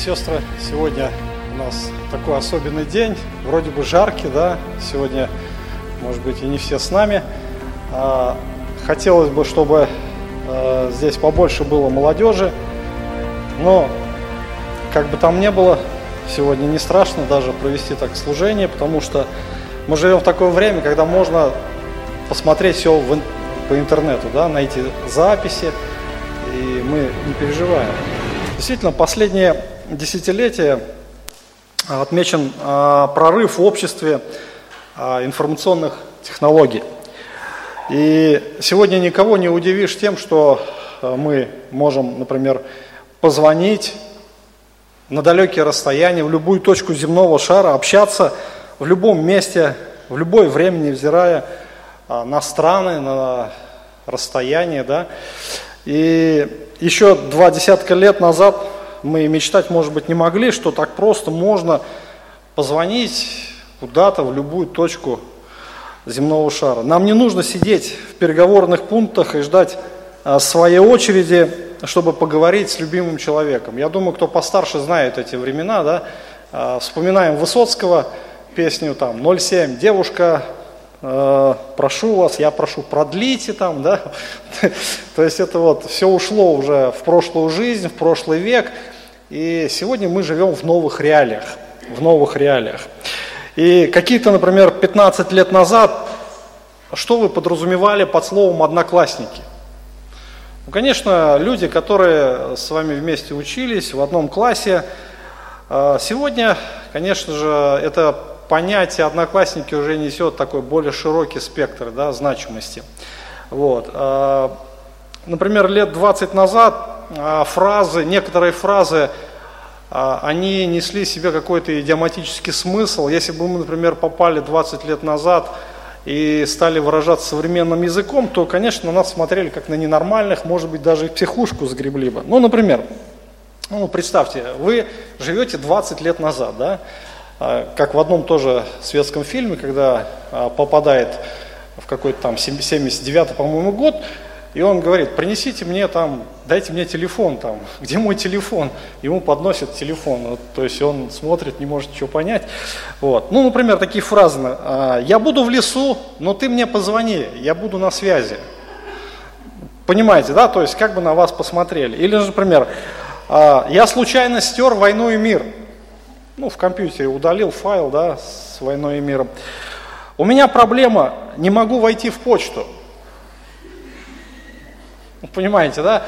сестры, сегодня у нас такой особенный день, вроде бы жаркий, да, сегодня, может быть, и не все с нами. А, хотелось бы, чтобы а, здесь побольше было молодежи, но как бы там ни было, сегодня не страшно даже провести так служение, потому что мы живем в такое время, когда можно посмотреть все в, по интернету, да, найти записи, и мы не переживаем. Действительно, последние десятилетия отмечен а, прорыв в обществе а, информационных технологий. И сегодня никого не удивишь тем, что а, мы можем, например, позвонить на далекие расстояния, в любую точку земного шара, общаться в любом месте, в любое время, невзирая на страны, на расстояние. Да? И еще два десятка лет назад мы мечтать, может быть, не могли, что так просто можно позвонить куда-то в любую точку земного шара. Нам не нужно сидеть в переговорных пунктах и ждать а, своей очереди, чтобы поговорить с любимым человеком. Я думаю, кто постарше знает эти времена, да, а, вспоминаем Высоцкого, песню там 07, девушка прошу вас, я прошу, продлите там, да, то есть это вот все ушло уже в прошлую жизнь, в прошлый век, и сегодня мы живем в новых реалиях, в новых реалиях. И какие-то, например, 15 лет назад, что вы подразумевали под словом «одноклассники»? Ну, конечно, люди, которые с вами вместе учились в одном классе, э, сегодня, конечно же, это понятие одноклассники уже несет такой более широкий спектр да, значимости. Вот. А, например, лет 20 назад а, фразы, некоторые фразы, а, они несли себе какой-то идиоматический смысл. Если бы мы, например, попали 20 лет назад и стали выражаться современным языком, то, конечно, на нас смотрели как на ненормальных, может быть, даже и психушку сгребли бы. Ну, например, ну, представьте, вы живете 20 лет назад, да, как в одном тоже светском фильме, когда а, попадает в какой-то там 79 по-моему, год, и он говорит, принесите мне там, дайте мне телефон там, где мой телефон? Ему подносят телефон, вот, то есть он смотрит, не может ничего понять. Вот. Ну, например, такие фразы, «А, я буду в лесу, но ты мне позвони, я буду на связи. Понимаете, да, то есть как бы на вас посмотрели. Или, например, я случайно стер войну и мир – ну, в компьютере удалил файл, да, с войной и миром. У меня проблема, не могу войти в почту. Понимаете, да?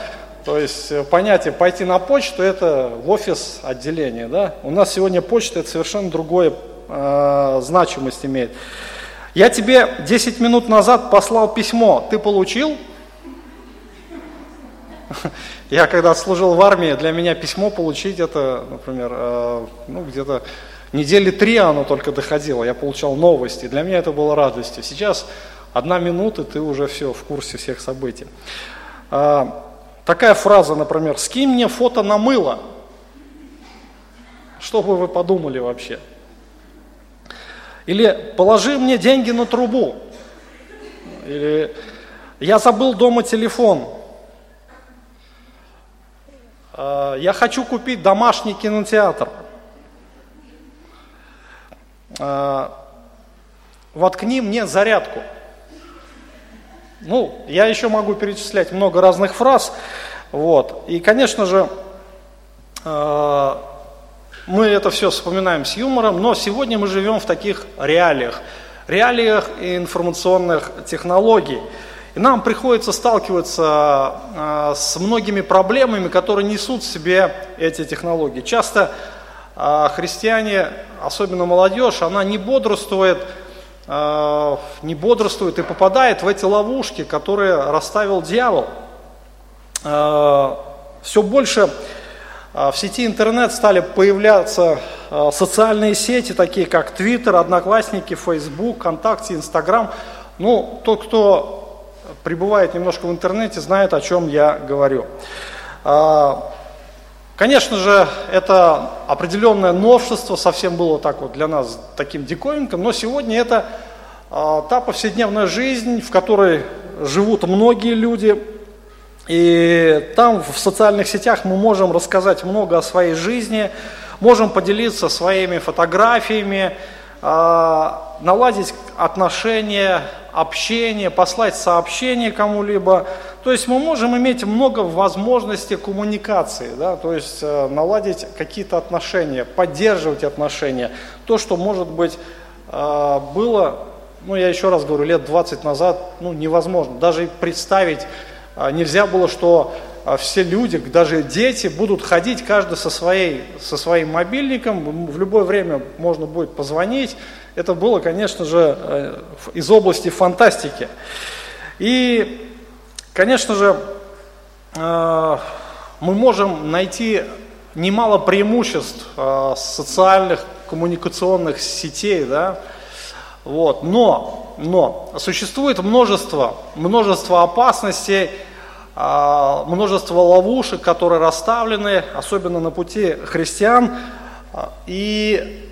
То есть э, понятие пойти на почту это в офис отделения, да? У нас сегодня почта это совершенно другое э, значимость имеет. Я тебе 10 минут назад послал письмо, ты получил? Я когда служил в армии, для меня письмо получить это, например, э, ну где-то недели три оно только доходило, я получал новости, для меня это было радостью. Сейчас одна минута, ты уже все в курсе всех событий. А, такая фраза, например, «скинь мне фото на мыло». Что бы вы подумали вообще? Или «положи мне деньги на трубу». Или «я забыл дома телефон». Э, я хочу купить домашний кинотеатр. Э, воткни мне зарядку. Ну, я еще могу перечислять много разных фраз. Вот. И, конечно же, э, мы это все вспоминаем с юмором, но сегодня мы живем в таких реалиях, реалиях информационных технологий. И нам приходится сталкиваться э, с многими проблемами, которые несут в себе эти технологии. Часто э, христиане, особенно молодежь, она не бодрствует, э, не бодрствует и попадает в эти ловушки, которые расставил дьявол. Все больше в сети интернет стали появляться социальные сети, такие как Twitter, Одноклассники, Facebook, ВКонтакте, Инстаграм. Ну, тот, кто пребывает немножко в интернете, знает, о чем я говорю. А, конечно же, это определенное новшество, совсем было так вот для нас таким диковинком, но сегодня это а, та повседневная жизнь, в которой живут многие люди, И там в социальных сетях мы можем рассказать много о своей жизни, можем поделиться своими фотографиями, наладить отношения, общение, послать сообщение кому-либо. То есть мы можем иметь много возможностей коммуникации, да? то есть э, наладить какие-то отношения, поддерживать отношения. То, что, может быть, э, было, ну я еще раз говорю, лет 20 назад, ну невозможно. Даже представить э, нельзя было, что все люди, даже дети будут ходить каждый со, своей, со своим мобильником, в любое время можно будет позвонить. Это было, конечно же, из области фантастики. И Конечно же, э, мы можем найти немало преимуществ э, социальных коммуникационных сетей, да, вот, но, но существует множество, множество опасностей, э, множество ловушек, которые расставлены, особенно на пути христиан, и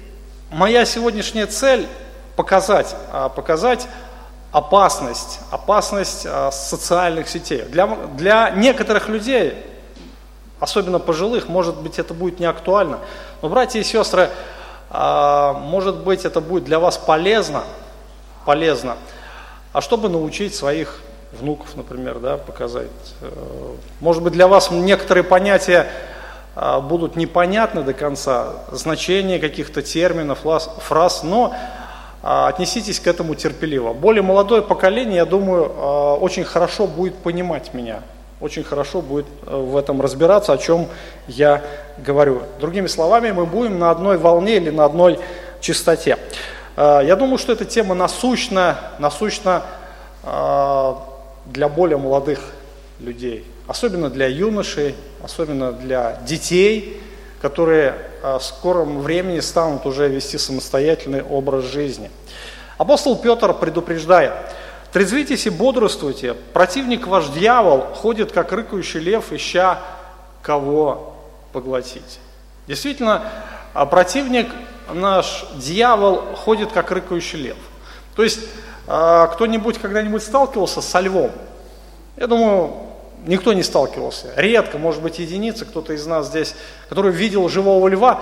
моя сегодняшняя цель показать, показать опасность, опасность а, социальных сетей. Для, для некоторых людей, особенно пожилых, может быть, это будет не актуально. Но, братья и сестры, а, может быть, это будет для вас полезно, полезно. А чтобы научить своих внуков, например, да, показать. Э, может быть, для вас некоторые понятия а, будут непонятны до конца, значение каких-то терминов, фраз, но а, отнеситесь к этому терпеливо. Более молодое поколение, я думаю, а, очень хорошо будет понимать меня, очень хорошо будет э, в этом разбираться, о чем я говорю. Другими словами, мы будем на одной волне или на одной частоте. Я думаю, что эта тема насущна, насущна для более молодых людей, особенно для юношей, особенно для детей, которые в скором времени станут уже вести самостоятельный образ жизни. Апостол Петр предупреждает, трезвитесь и бодрствуйте, противник ваш дьявол ходит, как рыкающий лев, ища кого поглотить. Действительно, а противник наш дьявол ходит, как рыкающий лев. То есть, кто-нибудь когда-нибудь сталкивался со львом? Я думаю, никто не сталкивался. Редко, может быть, единицы, кто-то из нас здесь, который видел живого льва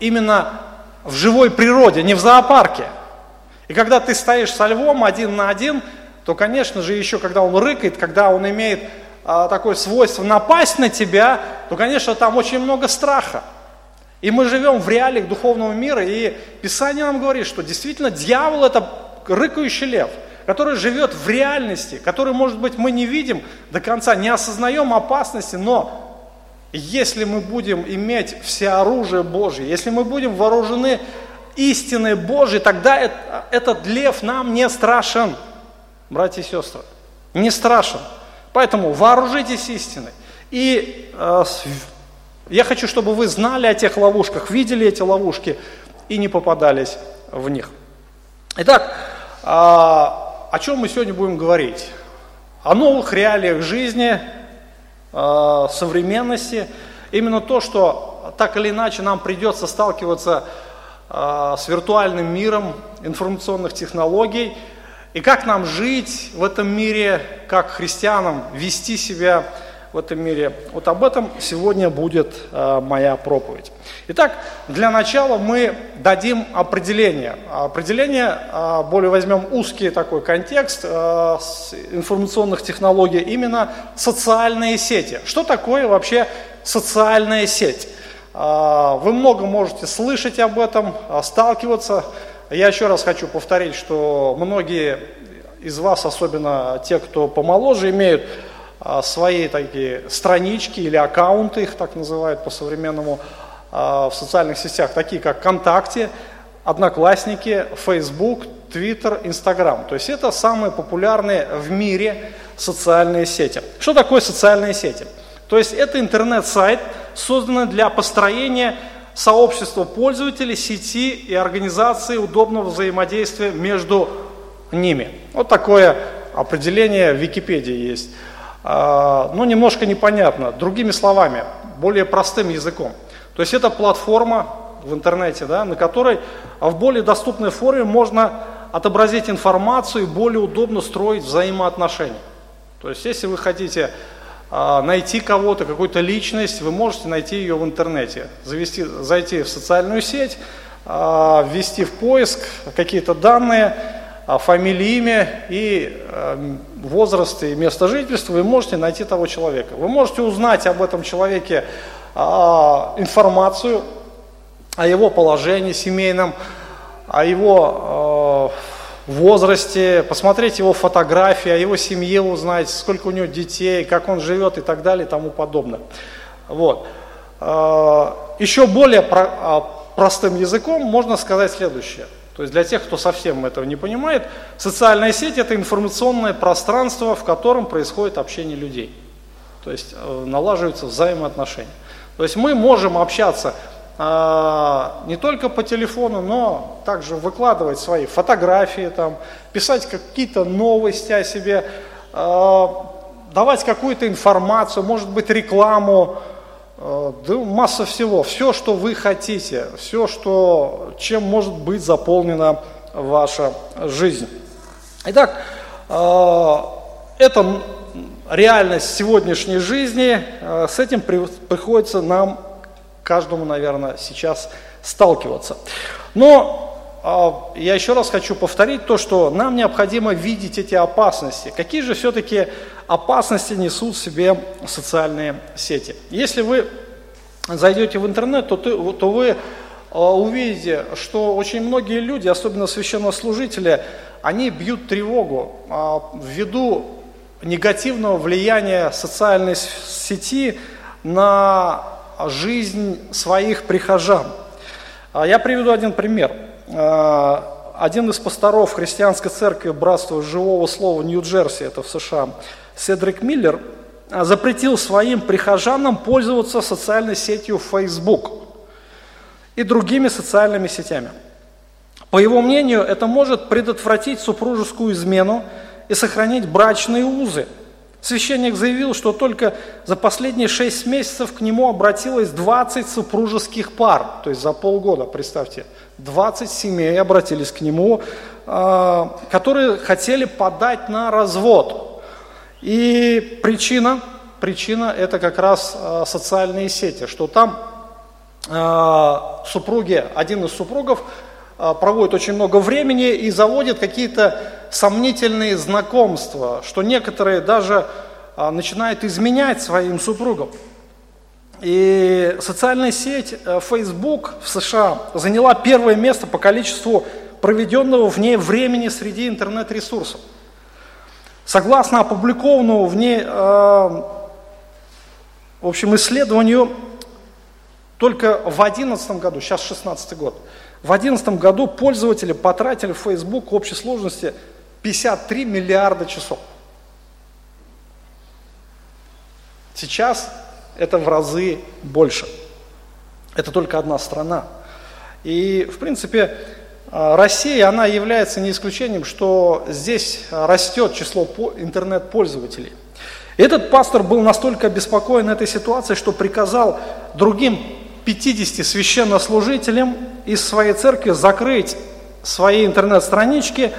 именно в живой природе, не в зоопарке. И когда ты стоишь со львом один на один, то, конечно же, еще когда он рыкает, когда он имеет а, такое свойство напасть на тебя, то, конечно, там очень много страха. И мы живем в реалиях духовного мира, и Писание нам говорит, что действительно дьявол это рыкающий лев – который живет в реальности, который, может быть, мы не видим до конца, не осознаем опасности, но если мы будем иметь все оружие Божье, если мы будем вооружены истиной Божьей, тогда этот лев нам не страшен, братья и сестры, не страшен. Поэтому вооружитесь истиной. И э, я хочу, чтобы вы знали о тех ловушках, видели эти ловушки и не попадались в них. Итак, э, о чем мы сегодня будем говорить? О новых реалиях жизни, э, современности. Именно то, что так или иначе нам придется сталкиваться э, с виртуальным миром информационных технологий. И как нам жить в этом мире, как христианам вести себя в этом мире. Вот об этом сегодня будет э, моя проповедь. Итак, для начала мы дадим определение. Определение, э, более возьмем узкий такой контекст э, информационных технологий, именно социальные сети. Что такое вообще социальная сеть? Вы много можете слышать об этом, сталкиваться. Я еще раз хочу повторить, что многие из вас, особенно те, кто помоложе, имеют свои такие странички или аккаунты, их так называют по-современному, а, в социальных сетях, такие как ВКонтакте, Одноклассники, Facebook, Twitter, Instagram. То есть это самые популярные в мире социальные сети. Что такое социальные сети? То есть это интернет-сайт, созданный для построения сообщества пользователей сети и организации удобного взаимодействия между ними. Вот такое определение в Википедии есть. А, ну, немножко непонятно. Другими словами, более простым языком. То есть это платформа в интернете, да, на которой в более доступной форме можно отобразить информацию и более удобно строить взаимоотношения. То есть если вы хотите а, найти кого-то, какую-то личность, вы можете найти ее в интернете, завести, зайти в социальную сеть, а, ввести в поиск какие-то данные, а, фамилию, имя и возраст и место жительства, вы можете найти того человека. Вы можете узнать об этом человеке информацию о его положении семейном, о его возрасте, посмотреть его фотографии, о его семье узнать, сколько у него детей, как он живет и так далее и тому подобное. Вот. А, Еще более а, простым языком можно сказать следующее. То есть для тех, кто совсем этого не понимает, социальная сеть – это информационное пространство, в котором происходит общение людей. То есть э, налаживаются взаимоотношения. То есть мы можем общаться а, не только по телефону, но также выкладывать свои фотографии, там, писать какие-то новости о себе, а, давать какую-то информацию, может быть рекламу, да, масса всего, все, что вы хотите, все, что, чем может быть заполнена ваша жизнь. Итак, это реальность сегодняшней жизни, с этим приходится нам каждому, наверное, сейчас сталкиваться. Но я еще раз хочу повторить то, что нам необходимо видеть эти опасности. Какие же все-таки опасности несут себе социальные сети? Если вы зайдете в интернет, то, ты, то вы а, увидите, что очень многие люди, особенно священнослужители, они бьют тревогу а, ввиду негативного влияния социальной сети на жизнь своих прихожан. А я приведу один пример. Один из пасторов христианской церкви Братства Живого Слова Нью-Джерси, это в США, Седрик Миллер, а, запретил своим прихожанам пользоваться социальной сетью Facebook и другими социальными сетями. По его мнению, это может предотвратить супружескую измену и сохранить брачные узы – Священник заявил, что только за последние шесть месяцев к нему обратилось 20 супружеских пар, то есть за полгода, представьте, 20 семей обратились к нему, а, которые хотели подать на развод. И причина, причина это как раз а, социальные сети, что там а, супруги, один из супругов проводит очень много времени и заводит какие-то сомнительные знакомства, что некоторые даже а, начинают изменять своим супругам. И социальная сеть э, Facebook в США заняла первое место по количеству проведенного в ней времени среди интернет-ресурсов. Согласно опубликованному в ней, э, в общем, исследованию, только в 2011 году, сейчас 16 год, в 2011 году пользователи потратили в Facebook общей сложности 53 миллиарда часов. Сейчас это в разы больше. Это только одна страна. И, в принципе, Россия, она является не исключением, что здесь растет число интернет-пользователей. Этот пастор был настолько обеспокоен этой ситуацией, что приказал другим 50 священнослужителям из своей церкви закрыть свои интернет-странички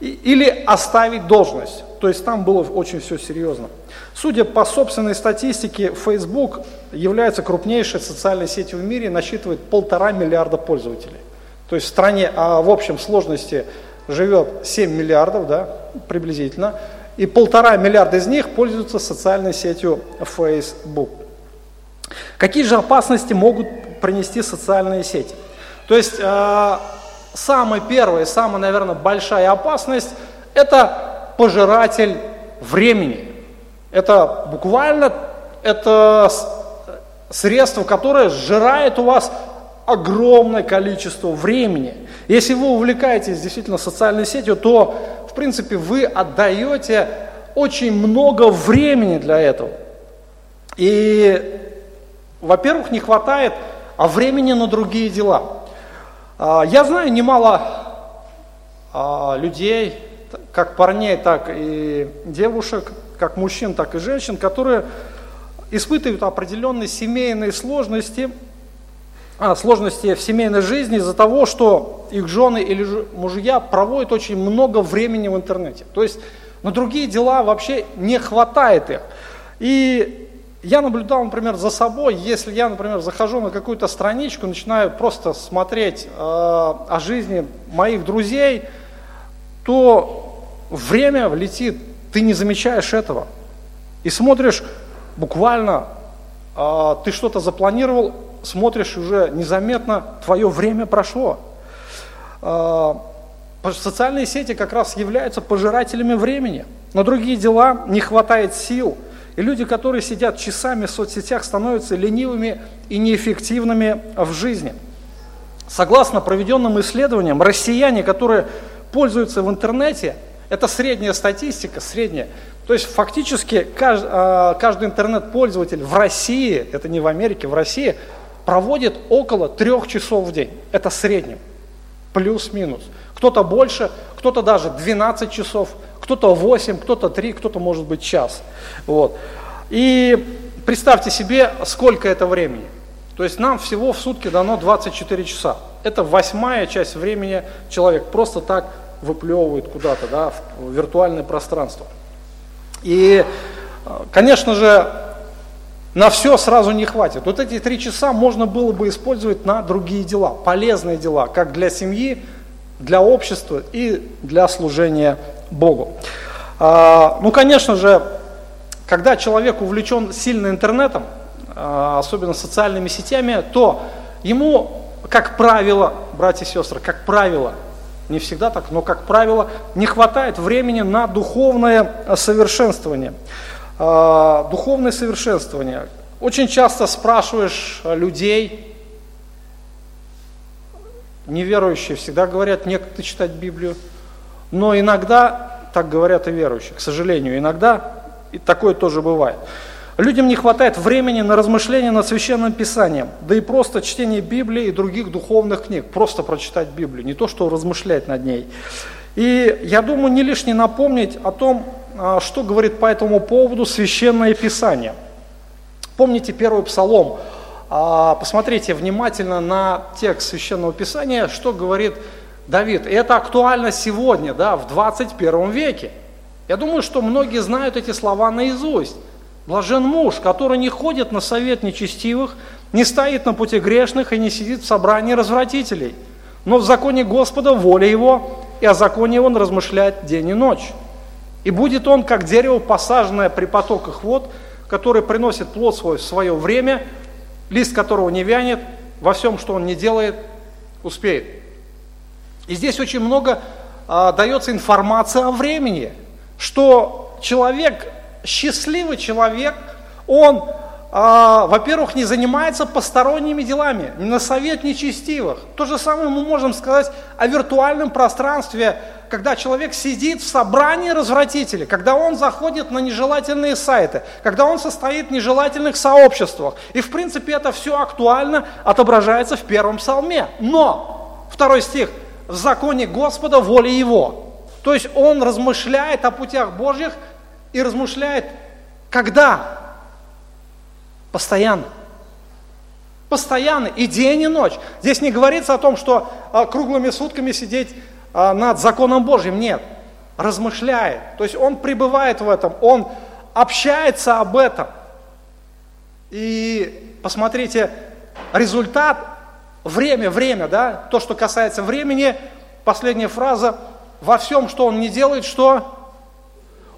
или оставить должность. То есть там было очень все серьезно. Судя по собственной статистике, Facebook является крупнейшей социальной сетью в мире и насчитывает полтора миллиарда пользователей. То есть в стране а в общем сложности живет 7 миллиардов, да, приблизительно, и полтора миллиарда из них пользуются социальной сетью Facebook. Какие же опасности могут принести социальные сети? То есть э, самая первая, самая, наверное, большая опасность – это пожиратель времени. Это буквально это средство, которое сжирает у вас огромное количество времени. Если вы увлекаетесь действительно социальной сетью, то, в принципе, вы отдаете очень много времени для этого. И, во-первых, не хватает а времени на другие дела. А, я знаю немало а, людей, как парней, так и девушек, как мужчин, так и женщин, которые испытывают определенные семейные сложности, сложности в семейной жизни из-за того, что их жены или мужья проводят очень много времени в интернете. То есть на другие дела вообще не хватает их. И я наблюдал, например, за собой, если я, например, захожу на какую-то страничку, начинаю просто смотреть э, о жизни моих друзей, то время летит, ты не замечаешь этого. И смотришь буквально, э, ты что-то запланировал, смотришь уже незаметно, твое время прошло. Э, социальные сети как раз являются пожирателями времени. На другие дела не хватает сил. И люди, которые сидят часами в соцсетях, становятся ленивыми и неэффективными в жизни. Согласно проведенным исследованиям, россияне, которые пользуются в интернете, это средняя статистика, средняя. То есть фактически а, каждый интернет-пользователь в России, это не в Америке, в России, проводит около трех часов в день. Это среднем, плюс-минус. Кто-то больше, кто-то даже 12 часов, кто-то 8, кто-то 3, кто-то может быть час. Вот. И представьте себе, сколько это времени. То есть нам всего в сутки дано 24 часа. Это восьмая часть времени человек просто так выплевывает куда-то, да, в виртуальное пространство. И, конечно же, на все сразу не хватит. Вот эти три часа можно было бы использовать на другие дела, полезные дела, как для семьи, для общества и для служения Богу. А, ну, конечно же, когда человек увлечен сильно интернетом, а, особенно социальными сетями, то ему, как правило, братья и сестры, как правило, не всегда так, но как правило, не хватает времени на духовное совершенствование. А, духовное совершенствование. Очень часто спрашиваешь людей, неверующие всегда говорят, некогда читать Библию, но иногда так говорят и верующие, к сожалению, иногда и такое тоже бывает. Людям не хватает времени на размышления над Священным Писанием, да и просто чтение Библии и других духовных книг, просто прочитать Библию, не то, что размышлять над ней. И я думаю, не лишне напомнить о том, что говорит по этому поводу Священное Писание. Помните первый псалом, а, посмотрите внимательно на текст Священного Писания, что говорит Давид. И это актуально сегодня, да, в 21 веке. Я думаю, что многие знают эти слова наизусть. Блажен муж, который не ходит на совет нечестивых, не стоит на пути грешных и не сидит в собрании развратителей. Но в законе Господа воля его, и о законе он размышляет день и ночь. И будет он, как дерево, посаженное при потоках вод, который приносит плод свой в свое время, лист которого не вянет, во всем, что он не делает, успеет. И здесь очень много а, дается информации о времени, что человек, счастливый человек, он, а, во-первых, не занимается посторонними делами, на совет нечестивых. То же самое мы можем сказать о виртуальном пространстве когда человек сидит в собрании развратителей, когда он заходит на нежелательные сайты, когда он состоит в нежелательных сообществах. И в принципе это все актуально отображается в первом псалме. Но, второй стих, в законе Господа воля Его. То есть он размышляет о путях Божьих и размышляет, когда? Постоянно. Постоянно, и день, и ночь. Здесь не говорится о том, что а, круглыми сутками сидеть над законом Божьим, нет. Размышляет. То есть он пребывает в этом, он общается об этом. И посмотрите, результат, время, время, да, то, что касается времени, последняя фраза, во всем, что он не делает, что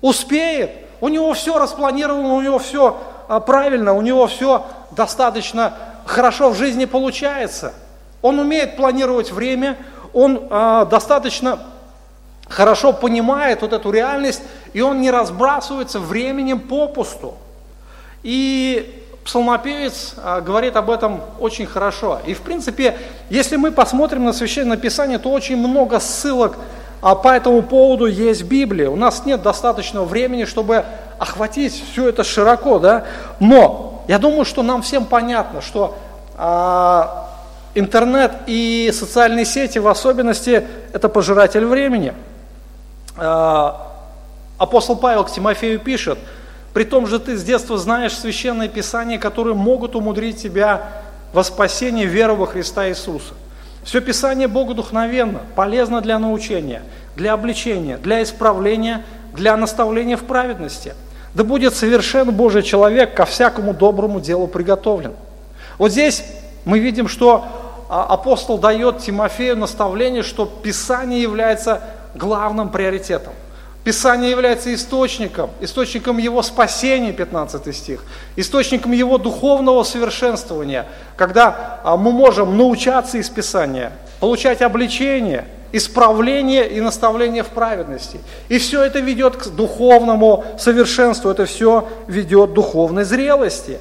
успеет. У него все распланировано, у него все а, правильно, у него все достаточно хорошо в жизни получается. Он умеет планировать время, он э, достаточно хорошо понимает вот эту реальность, и он не разбрасывается временем попусту. И псалмопевец э, говорит об этом очень хорошо. И в принципе, если мы посмотрим на Священное Писание, то очень много ссылок а по этому поводу есть Библия. У нас нет достаточного времени, чтобы охватить все это широко, да. Но я думаю, что нам всем понятно, что а, Интернет и социальные сети в особенности – это пожиратель времени. А, апостол Павел к Тимофею пишет, «При том же ты с детства знаешь священное писание, которые могут умудрить тебя во спасение веры во Христа Иисуса». Все Писание Богу духовенно, полезно для научения, для обличения, для исправления, для наставления в праведности, да будет совершен Божий человек, ко всякому доброму делу приготовлен. Вот здесь мы видим, что а, апостол дает Тимофею наставление, что Писание является главным приоритетом. Писание является источником, источником его спасения, 15 стих, источником его духовного совершенствования, когда а, мы можем научаться из Писания, получать обличение, исправление и наставление в праведности. И все это ведет к духовному совершенству, это все ведет к духовной зрелости.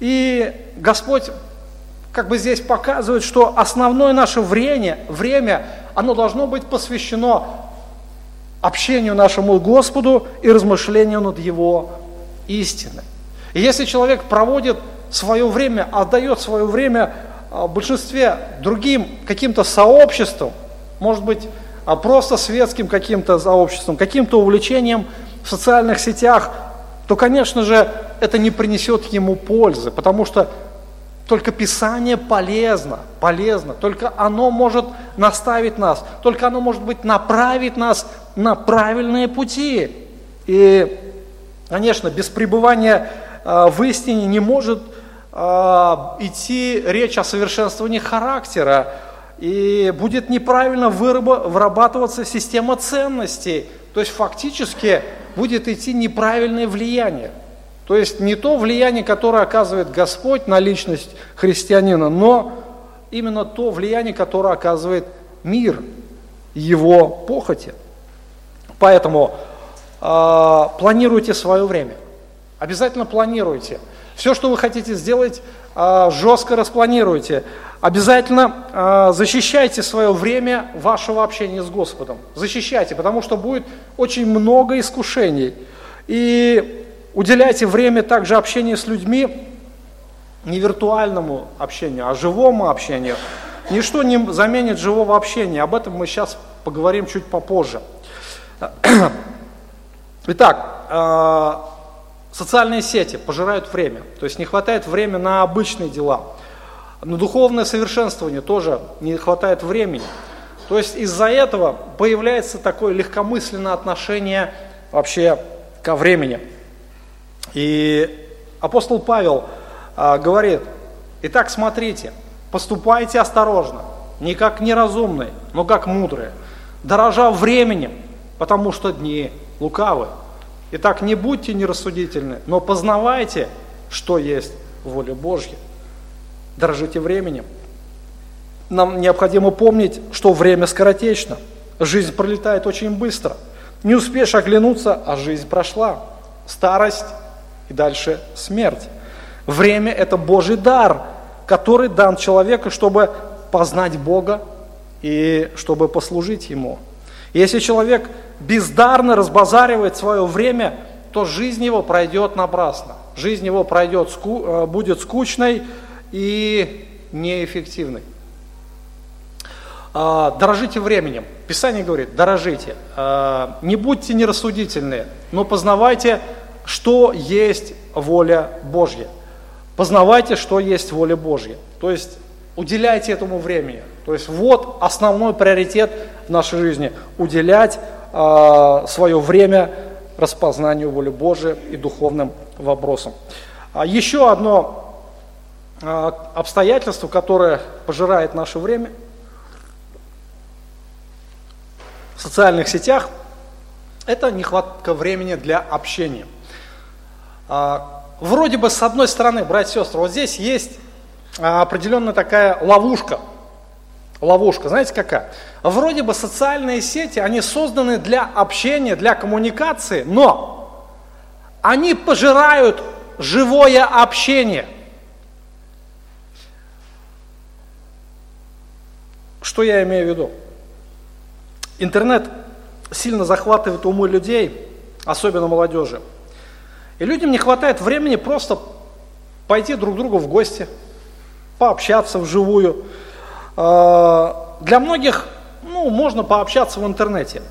И Господь как бы здесь показывает, что основное наше время, время, оно должно быть посвящено общению нашему Господу и размышлению над Его истиной. И если человек проводит свое время, отдает свое время а, в большинстве другим каким-то сообществам, может быть, а просто светским каким-то сообществом, каким-то увлечением в социальных сетях, то, конечно же, это не принесет ему пользы, потому что только Писание полезно, полезно. Только оно может наставить нас, только оно может быть направить нас на правильные пути. И, конечно, без пребывания э, в истине не может э, идти речь о совершенствовании характера, и будет неправильно вырабатываться система ценностей. То есть фактически будет идти неправильное влияние. То есть не то влияние, которое оказывает Господь на личность христианина, но именно то влияние, которое оказывает мир, его похоти. Поэтому э, планируйте свое время. Обязательно планируйте. Все, что вы хотите сделать, э, жестко распланируйте. Обязательно э, защищайте свое время вашего общения с Господом. Защищайте, потому что будет очень много искушений. И Уделяйте время также общению с людьми, не виртуальному общению, а живому общению. Ничто не заменит живого общения. Об этом мы сейчас поговорим чуть попозже. Итак, э, социальные сети пожирают время. То есть не хватает времени на обычные дела. На духовное совершенствование тоже не хватает времени. То есть из-за этого появляется такое легкомысленное отношение вообще ко времени. И апостол Павел а, говорит, итак, смотрите, поступайте осторожно, не как неразумные, но как мудрые, дорожа временем, потому что дни лукавы. Итак, не будьте нерассудительны, но познавайте, что есть воля Божья. Дорожите временем. Нам необходимо помнить, что время скоротечно. Жизнь пролетает очень быстро. Не успеешь оглянуться, а жизнь прошла. Старость и дальше смерть. Время – это Божий дар, который дан человеку, чтобы познать Бога и чтобы послужить Ему. Если человек бездарно разбазаривает свое время, то жизнь его пройдет напрасно. Жизнь его пройдет, э, будет скучной и неэффективной. А, дорожите временем. Писание говорит, дорожите. А, не будьте нерассудительные, но познавайте что есть воля Божья. Познавайте, что есть воля Божья. То есть уделяйте этому времени. То есть вот основной приоритет в нашей жизни – уделять э, свое время распознанию воли Божьей и духовным вопросам. А еще одно э, обстоятельство, которое пожирает наше время в социальных сетях, это нехватка времени для общения – вроде бы с одной стороны, братья и сестры, вот здесь есть а, определенная такая ловушка. Ловушка, знаете какая? Вроде бы социальные сети, они созданы для общения, для коммуникации, но они пожирают живое общение. Что я имею в виду? Интернет сильно захватывает умы людей, особенно молодежи. И людям не хватает времени просто пойти друг к другу в гости, пообщаться вживую. А, для многих ну, можно пообщаться в интернете.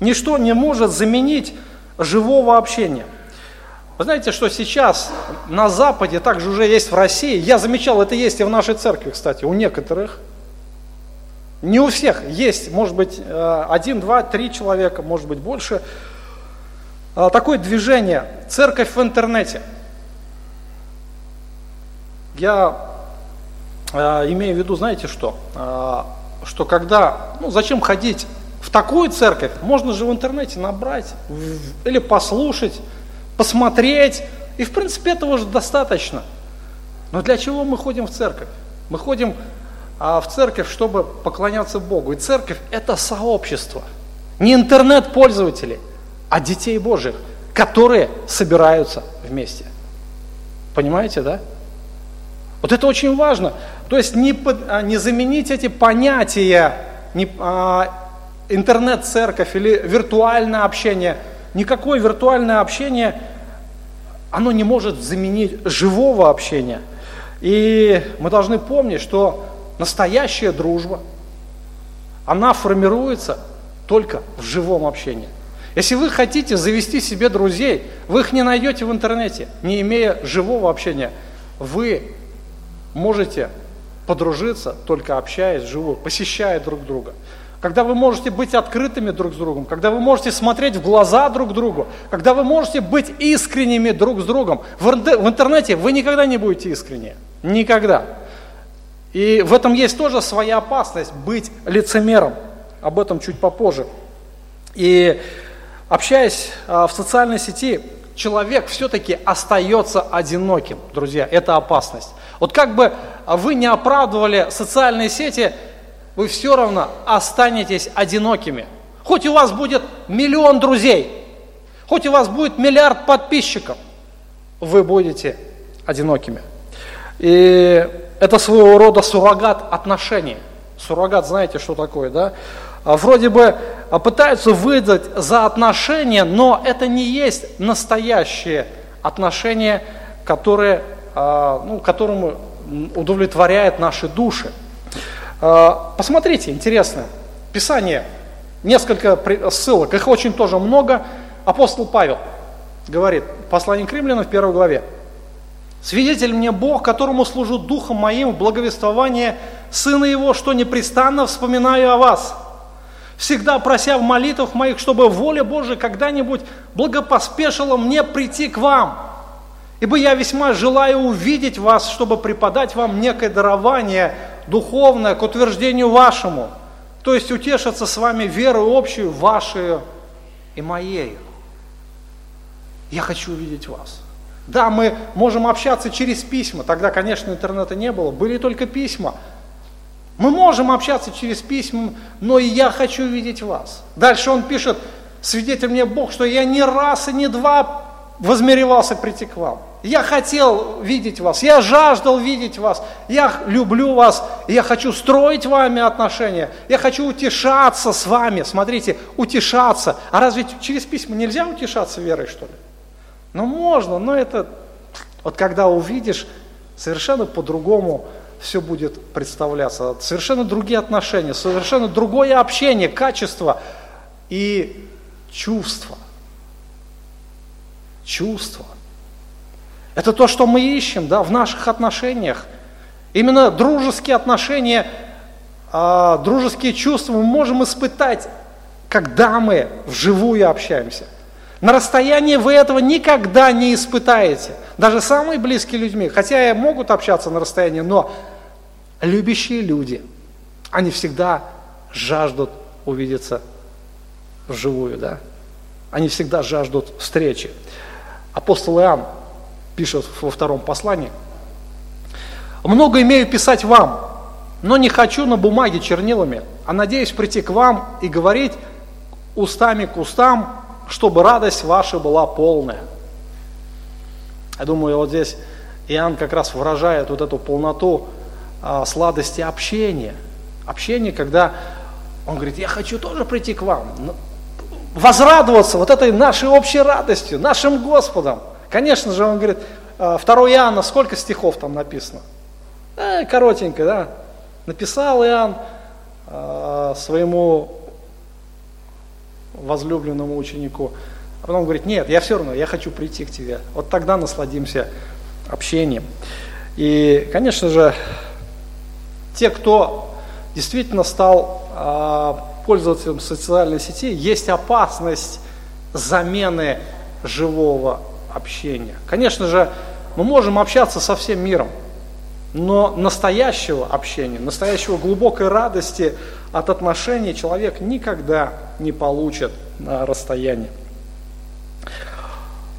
Ничто не может заменить живого общения. Вы знаете, что сейчас на Западе, также уже есть в России, я замечал, это есть и в нашей церкви, кстати, у некоторых, не у всех, есть, может быть, э, один, два, три человека, может быть, больше – такое движение «Церковь в интернете». Я а, имею в виду, знаете что? А, что когда, ну зачем ходить в такую церковь, можно же в интернете набрать или послушать, посмотреть, и в принципе этого же достаточно. Но для чего мы ходим в церковь? Мы ходим а, в церковь, чтобы поклоняться Богу. И церковь – это сообщество. Не интернет-пользователи, а детей Божьих, которые собираются вместе. Понимаете, да? Вот это очень важно. То есть не, а, не заменить эти понятия, не, а, интернет-церковь или виртуальное общение. Никакое виртуальное общение, оно не может заменить живого общения. И мы должны помнить, что настоящая дружба, она формируется только в живом общении. Если вы хотите завести себе друзей, вы их не найдете в интернете, не имея живого общения. Вы можете подружиться, только общаясь вживую, посещая друг друга. Когда вы можете быть открытыми друг с другом, когда вы можете смотреть в глаза друг другу, когда вы можете быть искренними друг с другом. В интернете вы никогда не будете искренние. Никогда. И в этом есть тоже своя опасность, быть лицемером. Об этом чуть попозже. И общаясь а, в социальной сети, человек все-таки остается одиноким, друзья, это опасность. Вот как бы вы не оправдывали социальные сети, вы все равно останетесь одинокими. Хоть у вас будет миллион друзей, хоть у вас будет миллиард подписчиков, вы будете одинокими. И это своего рода суррогат отношений. Суррогат, знаете, что такое, да? А вроде бы а, пытаются выдать за отношения, но это не есть настоящие отношения, которые, а, ну, которому удовлетворяет наши души. Посмотрите, интересно, Писание, несколько ссылок, их очень тоже много. Апостол Павел говорит, послание к римлянам в первой главе, Свидетель мне Бог, которому служу духом моим в благовествовании Сына Его, что непрестанно вспоминаю о вас, всегда прося в молитвах моих, чтобы воля Божия когда-нибудь благопоспешила мне прийти к вам. Ибо я весьма желаю увидеть вас, чтобы преподать вам некое дарование духовное к утверждению вашему, то есть утешиться с вами верой общую, вашей и моей. Я хочу увидеть вас. Да, мы можем общаться через письма. Тогда, конечно, интернета не было, были только письма. Мы можем общаться через письма, но и я хочу видеть вас. Дальше он пишет, свидетель мне Бог, что я ни раз и ни два возмеревался прийти к вам. Я хотел видеть вас, я жаждал видеть вас, я люблю вас, я хочу строить вами отношения, я хочу утешаться с вами. Смотрите, утешаться. А разве через письма нельзя утешаться верой, что ли? Ну, можно, но это, вот когда увидишь, совершенно по-другому все будет представляться. Совершенно другие отношения, совершенно другое общение, качество и чувство. Чувство. Это то, что мы ищем да, в наших отношениях. Именно дружеские отношения, э, дружеские чувства мы можем испытать, когда мы вживую общаемся – на расстоянии вы этого никогда не испытаете. Даже самые близкие людьми, хотя и могут общаться на расстоянии, но любящие люди, они всегда жаждут увидеться вживую, да? Они всегда жаждут встречи. Апостол Иоанн пишет во втором послании, «Много имею писать вам, но не хочу на бумаге чернилами, а надеюсь прийти к вам и говорить устами к устам, чтобы радость ваша была полная. Я думаю, вот здесь Иоанн как раз выражает вот эту полноту а, сладости общения. Общение, когда он говорит, я хочу тоже прийти к вам, возрадоваться вот этой нашей общей радостью, нашим Господом. Конечно же, он говорит, 2 а, Иоанна, сколько стихов там написано? Э, коротенько, да. Написал Иоанн э, своему возлюбленному ученику. А потом говорит, нет, я все равно, я хочу прийти к тебе. Вот тогда насладимся общением. И, конечно же, те, кто действительно стал э, пользователем социальной сети, есть опасность замены живого общения. Конечно же, мы можем общаться со всем миром, но настоящего общения, настоящего глубокой радости от отношений человек никогда не получит на расстоянии.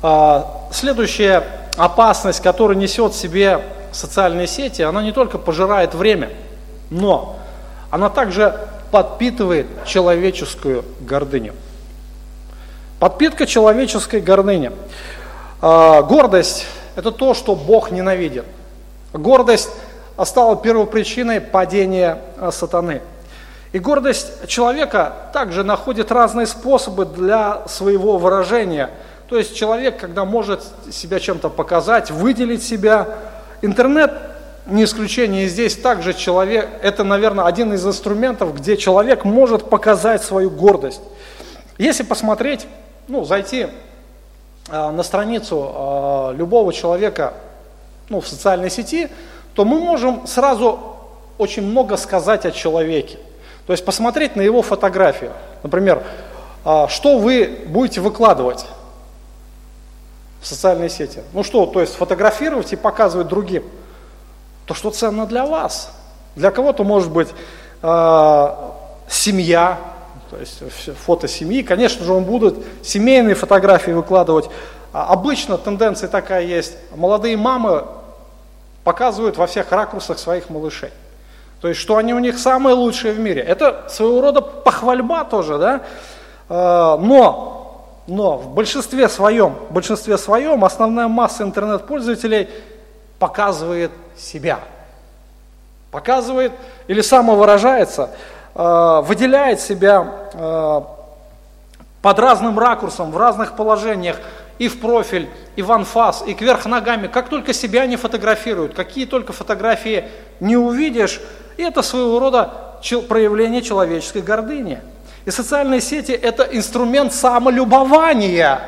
А, следующая опасность, которую несет в себе социальные сети, она не только пожирает время, но она также подпитывает человеческую гордыню. Подпитка человеческой гордыни. А, гордость – это то, что Бог ненавидит. Гордость стала первопричиной падения а, сатаны. И гордость человека также находит разные способы для своего выражения. То есть человек, когда может себя чем-то показать, выделить себя. Интернет не исключение. И здесь также человек, это, наверное, один из инструментов, где человек может показать свою гордость. Если посмотреть, ну, зайти э, на страницу э, любого человека ну, в социальной сети, то мы можем сразу очень много сказать о человеке. То есть посмотреть на его фотографию. Например, э, что вы будете выкладывать в социальные сети. Ну что, то есть фотографировать и показывать другим то, что ценно для вас. Для кого-то может быть э, семья, то есть фото семьи. Конечно же, он будут семейные фотографии выкладывать. А обычно тенденция такая есть. Молодые мамы показывают во всех ракурсах своих малышей. То есть, что они у них самые лучшие в мире. Это своего рода похвальба тоже, да? Э, но, но в большинстве своем, в большинстве своем основная масса интернет-пользователей показывает себя. Показывает или самовыражается, э, выделяет себя э, под разным ракурсом, в разных положениях, и в профиль, и в анфас, и кверх ногами. Как только себя не фотографируют, какие только фотографии не увидишь, и это своего рода проявление человеческой гордыни. И социальные сети – это инструмент самолюбования,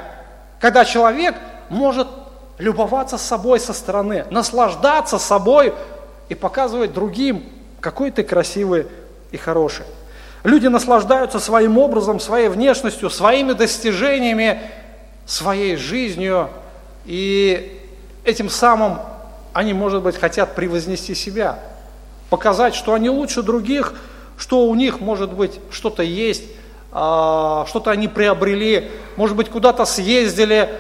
когда человек может любоваться собой со стороны, наслаждаться собой и показывать другим, какой ты красивый и хороший. Люди наслаждаются своим образом, своей внешностью, своими достижениями, своей жизнью, и этим самым они, может быть, хотят превознести себя, показать, что они лучше других, что у них, может быть, что-то есть, а, что-то они приобрели, может быть, куда-то съездили,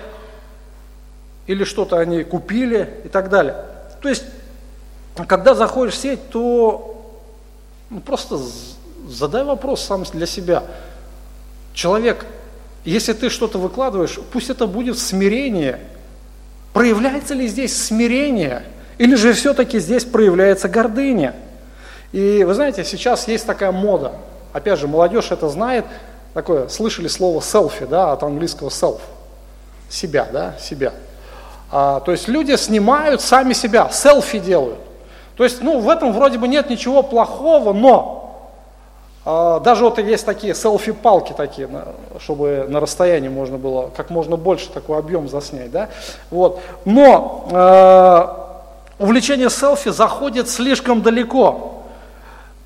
или что-то они купили и так далее. То есть, когда заходишь в сеть, то ну, просто задай вопрос сам для себя. Человек, если ты что-то выкладываешь, пусть это будет смирение. Проявляется ли здесь смирение? Или же все-таки здесь проявляется гордыня? И вы знаете, сейчас есть такая мода. Опять же, молодежь это знает. Такое, слышали слово селфи, да, от английского self. Себя, да, себя. А, то есть люди снимают сами себя, селфи делают. То есть, ну, в этом вроде бы нет ничего плохого, но а, даже вот есть такие селфи-палки такие, на, чтобы на расстоянии можно было как можно больше такой объем заснять, да. Вот. Но э, увлечение селфи заходит слишком далеко.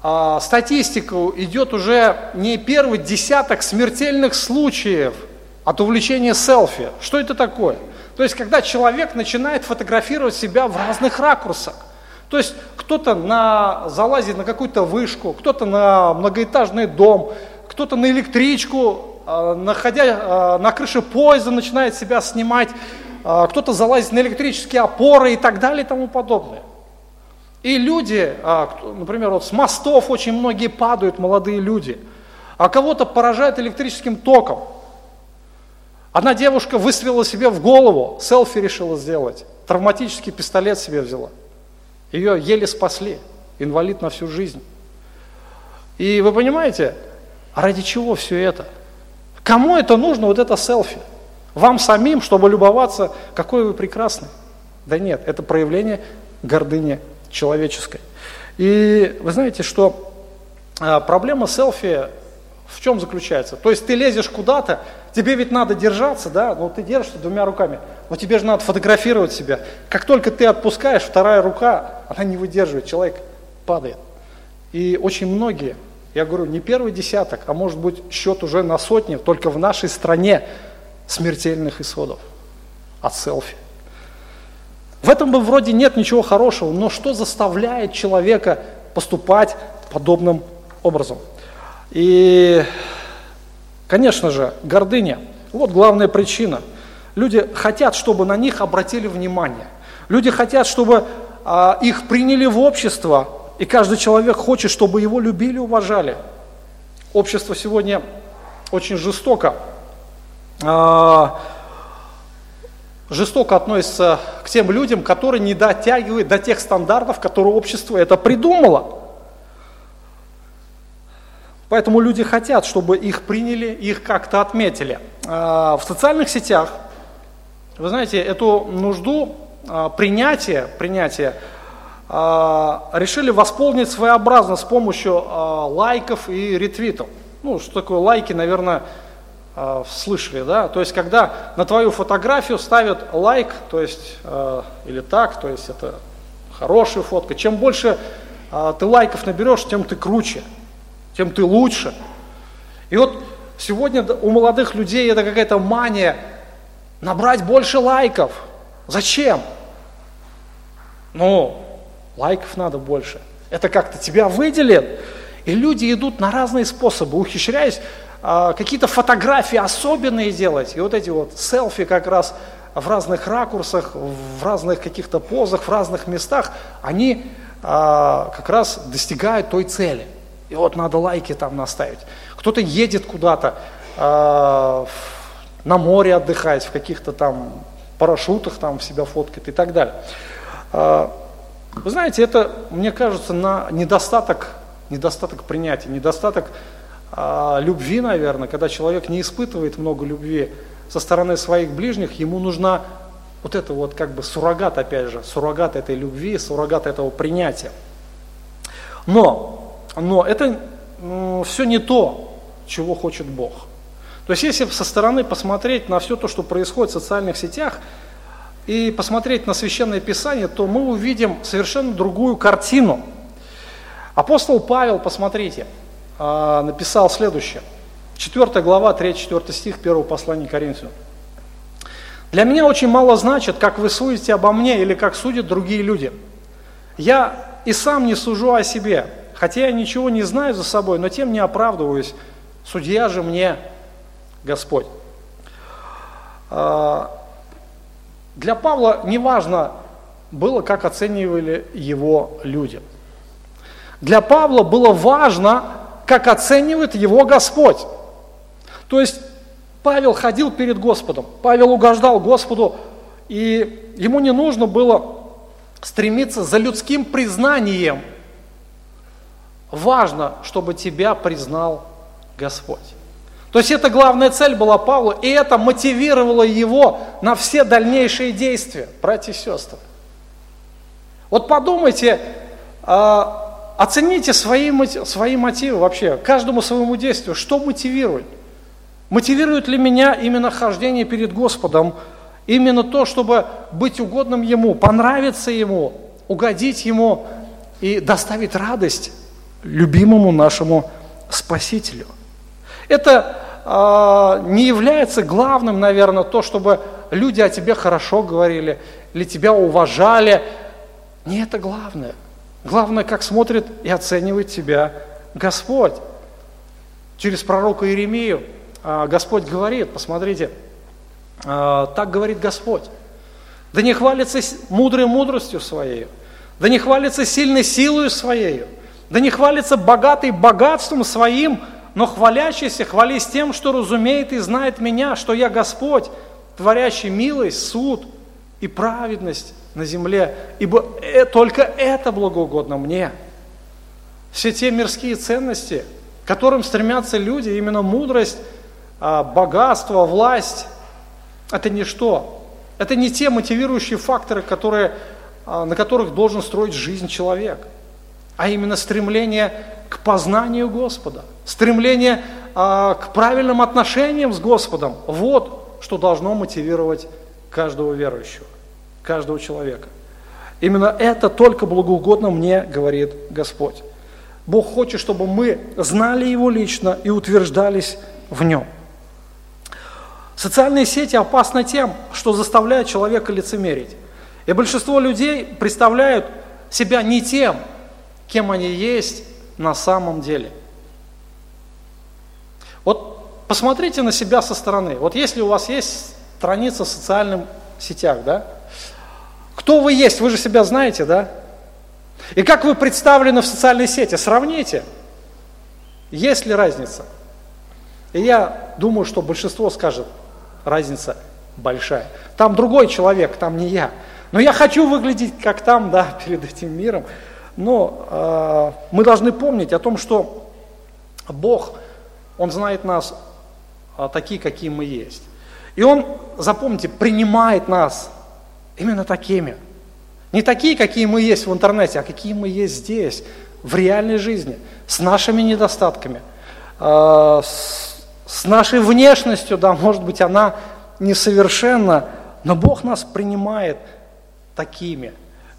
А, статистика идет уже не первый десяток смертельных случаев от увлечения селфи. Что это такое? То есть, когда человек начинает фотографировать себя в разных ракурсах. То есть, кто-то на, залазит на какую-то вышку, кто-то на многоэтажный дом, кто-то на электричку, а, находя а, на крыше поезда, начинает себя снимать, кто-то залазит на электрические опоры и так далее и тому подобное. И люди, например, вот с мостов очень многие падают, молодые люди, а кого-то поражает электрическим током. Одна девушка выстрелила себе в голову, селфи решила сделать, травматический пистолет себе взяла. Ее еле спасли, инвалид на всю жизнь. И вы понимаете, а ради чего все это? Кому это нужно, вот это селфи? Вам самим, чтобы любоваться, какой вы прекрасный? Да нет, это проявление гордыни человеческой. И вы знаете, что а, проблема селфи в чем заключается? То есть ты лезешь куда-то, тебе ведь надо держаться, да, ну ты держишься двумя руками, но тебе же надо фотографировать себя. Как только ты отпускаешь, вторая рука, она не выдерживает, человек падает. И очень многие, я говорю, не первый десяток, а может быть счет уже на сотни, только в нашей стране, смертельных исходов от селфи. В этом бы вроде нет ничего хорошего, но что заставляет человека поступать подобным образом? И, конечно же, гордыня. Вот главная причина. Люди хотят, чтобы на них обратили внимание. Люди хотят, чтобы а, их приняли в общество, и каждый человек хочет, чтобы его любили, уважали. Общество сегодня очень жестоко, жестоко относится к тем людям, которые не дотягивают до тех стандартов, которые общество это придумало. Поэтому люди хотят, чтобы их приняли, их как-то отметили. А, в социальных сетях, вы знаете, эту нужду а, принятия, принятия а, решили восполнить своеобразно с помощью лайков и ретвитов. Ну, что такое лайки, наверное, слышали, да? То есть, когда на твою фотографию ставят лайк, то есть, или так, то есть, это хорошая фотка. Чем больше ты лайков наберешь, тем ты круче, тем ты лучше. И вот сегодня у молодых людей это какая-то мания набрать больше лайков. Зачем? Ну, лайков надо больше. Это как-то тебя выделит. И люди идут на разные способы, ухищряясь, какие-то фотографии особенные делать. И вот эти вот селфи как раз в разных ракурсах, в разных каких-то позах, в разных местах, они а, как раз достигают той цели. И вот надо лайки там наставить. Кто-то едет куда-то, э, на море отдыхать, в каких-то там парашютах там себя фоткает и так далее. Вы знаете, это, мне кажется, на недостаток, недостаток принятия, недостаток э, любви, наверное, когда человек не испытывает много любви со стороны своих ближних, ему нужна вот это вот как бы суррогат, опять же, суррогат этой любви, суррогат этого принятия. Но, но это все не то, чего хочет Бог. То есть если со стороны посмотреть на все то, что происходит в социальных сетях, и посмотреть на Священное Писание, то мы увидим совершенно другую картину. Апостол Павел, посмотрите, а, написал следующее. 4 глава, 3-4 стих 1 послания Коринфянам. «Для меня очень мало значит, как вы судите обо мне или как судят другие люди. Я и сам не сужу о себе, хотя я ничего не знаю за собой, но тем не оправдываюсь, Судья же мне Господь. А, для Павла неважно было, как оценивали его люди. Для Павла было важно, как оценивает его Господь. То есть Павел ходил перед Господом, Павел угождал Господу, и ему не нужно было стремиться за людским признанием. Важно, чтобы тебя признал Господь. То есть это главная цель была Павла, и это мотивировало его на все дальнейшие действия, братья и сестры. Вот подумайте, а, оцените свои, свои мотивы вообще, каждому своему действию, что мотивирует. Мотивирует ли меня именно хождение перед Господом, именно то, чтобы быть угодным Ему, понравиться Ему, угодить Ему и доставить радость любимому нашему Спасителю. Это э, не является главным, наверное, то, чтобы люди о тебе хорошо говорили или тебя уважали. Не это главное. Главное, как смотрит и оценивает тебя Господь. Через пророка Иеремию э, Господь говорит, посмотрите, э, так говорит Господь. Да не хвалится мудрой мудростью своей, да не хвалится сильной силой своей, да не хвалится богатый богатством своим, но хвалящийся хвались тем, что разумеет и знает меня, что я Господь, творящий милость, суд и праведность на земле, ибо э, только это благоугодно мне. Все те мирские ценности, к которым стремятся люди, именно мудрость, а, богатство, власть, это ничто. Это не те мотивирующие факторы, которые, а, на которых должен строить жизнь человек, а именно стремление к познанию Господа, стремление а, к правильным отношениям с Господом. Вот что должно мотивировать каждого верующего, каждого человека. Именно это только благоугодно мне говорит Господь. Бог хочет, чтобы мы знали Его лично и утверждались в Нем. Социальные сети опасны тем, что заставляют человека лицемерить. И большинство людей представляют себя не тем, кем они есть на самом деле. Вот посмотрите на себя со стороны. Вот если у вас есть страница в социальных сетях, да? Кто вы есть, вы же себя знаете, да? И как вы представлены в социальной сети, сравните. Есть ли разница? И я думаю, что большинство скажет, разница большая. Там другой человек, там не я. Но я хочу выглядеть как там, да, перед этим миром. Но э, мы должны помнить о том, что Бог, Он знает нас э, такие, какие мы есть. И Он, запомните, принимает нас именно такими. Не такие, какие мы есть в интернете, а какие мы есть здесь, в реальной жизни, с нашими недостатками, э, с, с нашей внешностью, да, может быть, она несовершенна, но Бог нас принимает такими.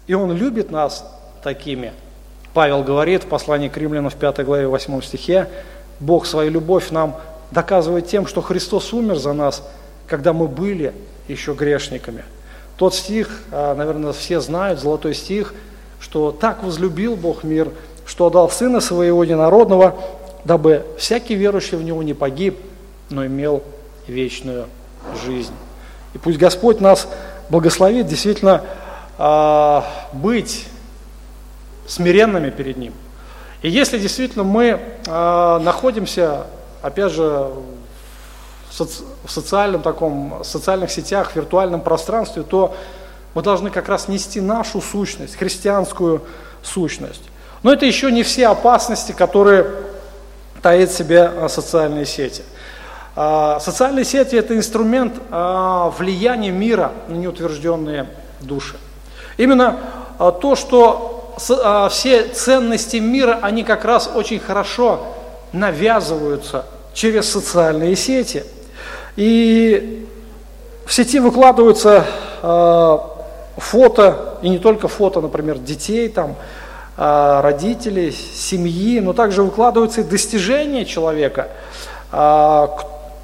И Он любит нас такими. Павел говорит в послании к римлянам в 5 главе 8 стихе, Бог свою любовь нам доказывает тем, что Христос умер за нас, когда мы были еще грешниками. Тот стих, а, наверное, все знают, золотой стих, что так возлюбил Бог мир, что отдал Сына Своего Единородного, дабы всякий верующий в Него не погиб, но имел вечную жизнь. И пусть Господь нас благословит действительно э, быть смиренными перед Ним. И если действительно мы э, находимся, опять же, в социальном таком, социальных сетях, в виртуальном пространстве, то мы должны как раз нести нашу сущность, христианскую сущность. Но это еще не все опасности, которые таит в себе а, социальные сети. А, социальные сети – это инструмент а, влияния мира на неутвержденные души. Именно то, что все ценности мира, они как раз очень хорошо навязываются через социальные сети. И в сети выкладываются фото, и не только фото, например, детей, там, родителей, семьи, но также выкладываются и достижения человека,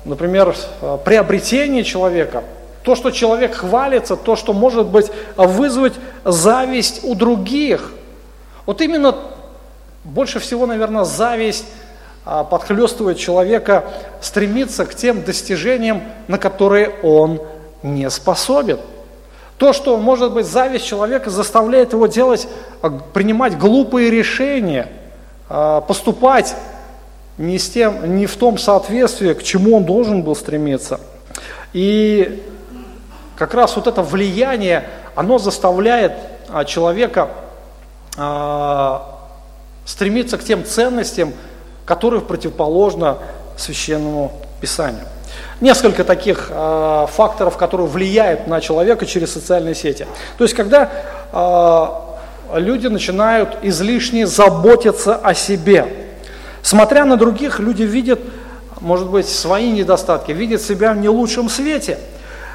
например, э, приобретение человека, то, что человек хвалится, то, что может быть вызвать зависть у других. Вот именно больше всего, наверное, зависть подхлестывает человека стремиться к тем достижениям, на которые он не способен. То, что, может быть, зависть человека заставляет его делать, а, принимать глупые решения, а, поступать не, с тем, не в том соответствии, к чему он должен был стремиться. И как раз вот это влияние, оно заставляет а, человека а, стремиться к тем ценностям, которые противоположны священному писанию. Несколько таких э, факторов, которые влияют на человека через социальные сети. То есть, когда э, люди начинают излишне заботиться о себе, Смотря на других, люди видят, может быть, свои недостатки, видят себя в не лучшем свете.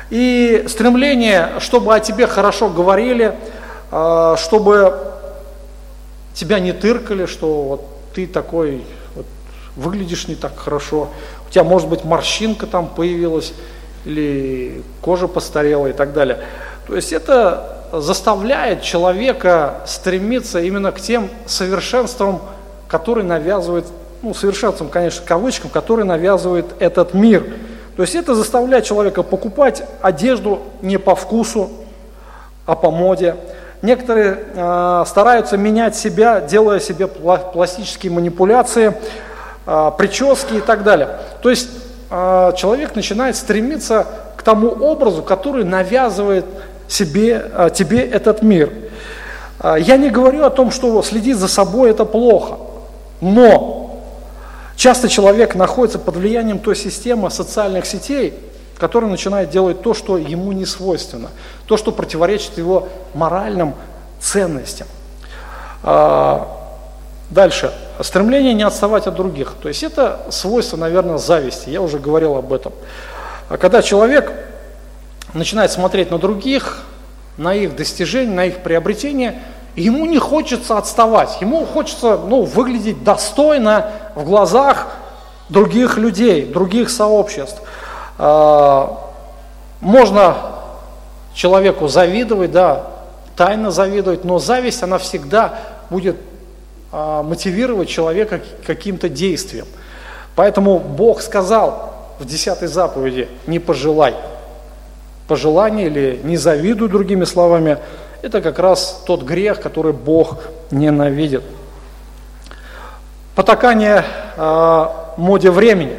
И стремление, чтобы о тебе хорошо говорили, а, чтобы тебя не тыркали, что вот ты такой, выглядишь не так хорошо, у тебя, может быть, морщинка там появилась, или кожа постарела и так далее. То есть это заставляет человека стремиться именно к тем совершенствам, который навязывает, ну, совершенством, конечно, кавычкам, который навязывает этот мир. То есть это заставляет человека покупать одежду не по вкусу, а по моде. Некоторые э, стараются менять себя, делая себе пластические манипуляции, прически и так далее. То есть э, человек начинает стремиться к тому образу, который навязывает себе, э, тебе этот мир. Я не говорю о том, что следить за собой это плохо. Но часто человек находится под влиянием той системы социальных сетей, которая начинает делать то, что ему не свойственно, то, что противоречит его моральным ценностям. А, дальше. Стремление не отставать от других. То есть это свойство, наверное, зависти. Я уже говорил об этом. А когда человек начинает смотреть на других, на их достижения, на их приобретения – ему не хочется отставать, ему хочется ну, выглядеть достойно в глазах других людей, других сообществ. А, можно человеку завидовать, да, тайно завидовать, но зависть, она всегда будет а, мотивировать человека каким-то действием. Поэтому Бог сказал в десятой заповеди, не пожелай. Пожелание или не завидуй, другими словами, это как раз тот грех, который Бог ненавидит. Потакание э, моде времени.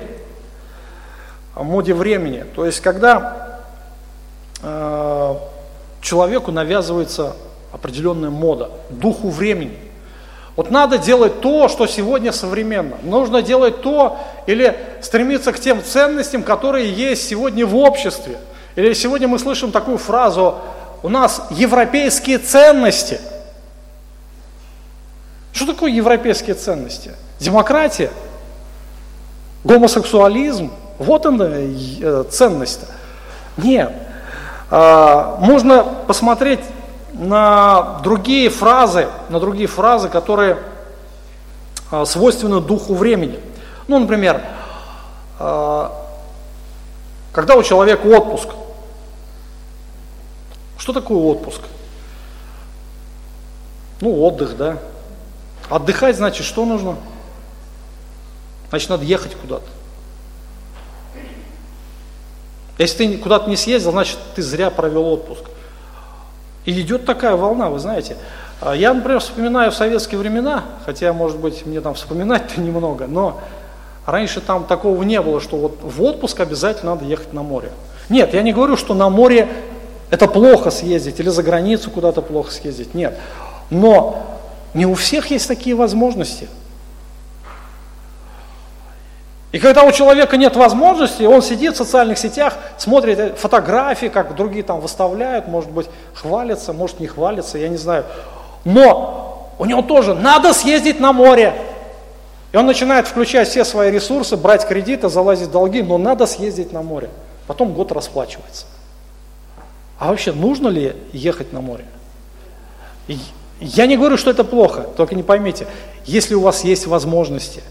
Моде времени. То есть, когда э, человеку навязывается определенная мода, духу времени. Вот надо делать то, что сегодня современно. Нужно делать то или стремиться к тем ценностям, которые есть сегодня в обществе. Или сегодня мы слышим такую фразу, у нас европейские ценности. Что такое европейские ценности? Демократия, гомосексуализм, вот она э, ценность. -то. Нет, а, можно посмотреть на другие фразы, на другие фразы, которые а, свойственны духу времени. Ну, например, а, когда у человека отпуск. Что такое отпуск? Ну, отдых, да. Отдыхать, значит, что нужно? Значит, надо ехать куда-то. Если ты куда-то не съездил, значит, ты зря провел отпуск. И идет такая волна, вы знаете. А я, например, вспоминаю в советские времена, хотя, может быть, мне там вспоминать-то немного, но раньше там такого не было, что вот в отпуск обязательно надо ехать на море. Нет, я не говорю, что на море это плохо съездить или за границу куда-то плохо съездить. Нет. Но не у всех есть такие возможности. И когда у человека нет возможности, он сидит в социальных сетях, смотрит фотографии, как другие там выставляют, может быть, хвалятся, может не хвалятся, я не знаю. Но у него тоже надо съездить на море. И он начинает включать все свои ресурсы, брать кредиты, залазить в долги, но надо съездить на море. Потом год расплачивается. А вообще нужно ли ехать на море? Я не говорю, что это плохо, только не поймите, если у вас есть возможности,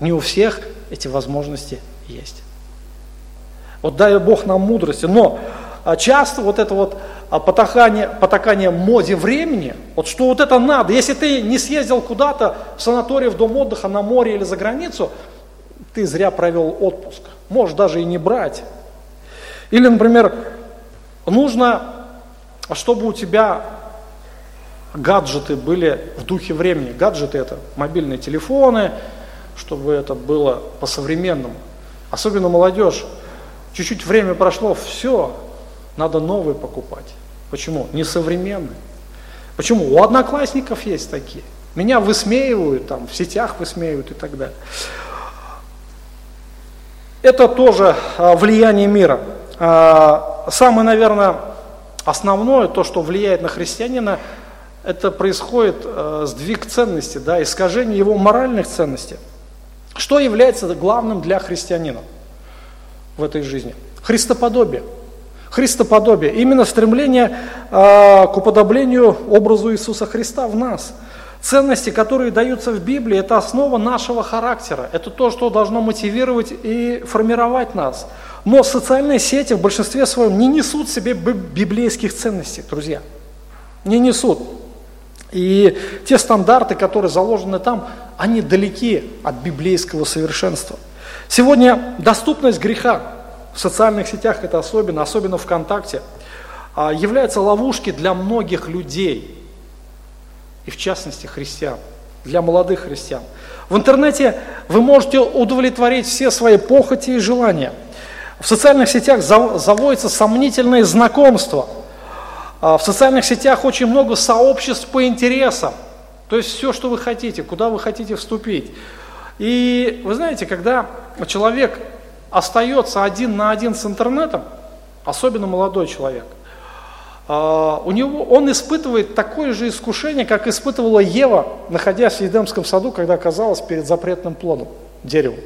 не у всех эти возможности есть. Вот дай Бог нам мудрости, но а, часто вот это вот а, потакание, потакание моде времени, вот что вот это надо, если ты не съездил куда-то в санаторий, в дом отдыха, на море или за границу, ты зря провел отпуск, можешь даже и не брать. Или, например, нужно, чтобы у тебя гаджеты были в духе времени. Гаджеты это мобильные телефоны, чтобы это было по-современному. Особенно молодежь. Чуть-чуть время прошло, все, надо новые покупать. Почему? Несовременные. Почему? У одноклассников есть такие. Меня высмеивают, там, в сетях высмеивают и так далее. Это тоже а, влияние мира. А, самое, наверное, основное, то, что влияет на христианина, это происходит а, сдвиг ценностей, да, искажение его моральных ценностей. Что является главным для христианина в этой жизни? Христоподобие. Христоподобие. Именно стремление э, к уподоблению образу Иисуса Христа в нас. Ценности, которые даются в Библии, это основа нашего характера. Это то, что должно мотивировать и формировать нас. Но социальные сети в большинстве своем не несут в себе библейских ценностей, друзья. Не несут. И те стандарты, которые заложены там, они далеки от библейского совершенства. Сегодня доступность греха в социальных сетях, это особенно, особенно ВКонтакте, а, является ловушкой для многих людей, и в частности христиан, для молодых христиан. В интернете вы можете удовлетворить все свои похоти и желания. В социальных сетях заводятся сомнительные знакомства – а, в социальных сетях очень много сообществ по интересам. То есть все, что вы хотите, куда вы хотите вступить. И вы знаете, когда человек остается один на один с интернетом, особенно молодой человек, а, у него, он испытывает такое же искушение, как испытывала Ева, находясь в Едемском саду, когда оказалась перед запретным плодом, деревом.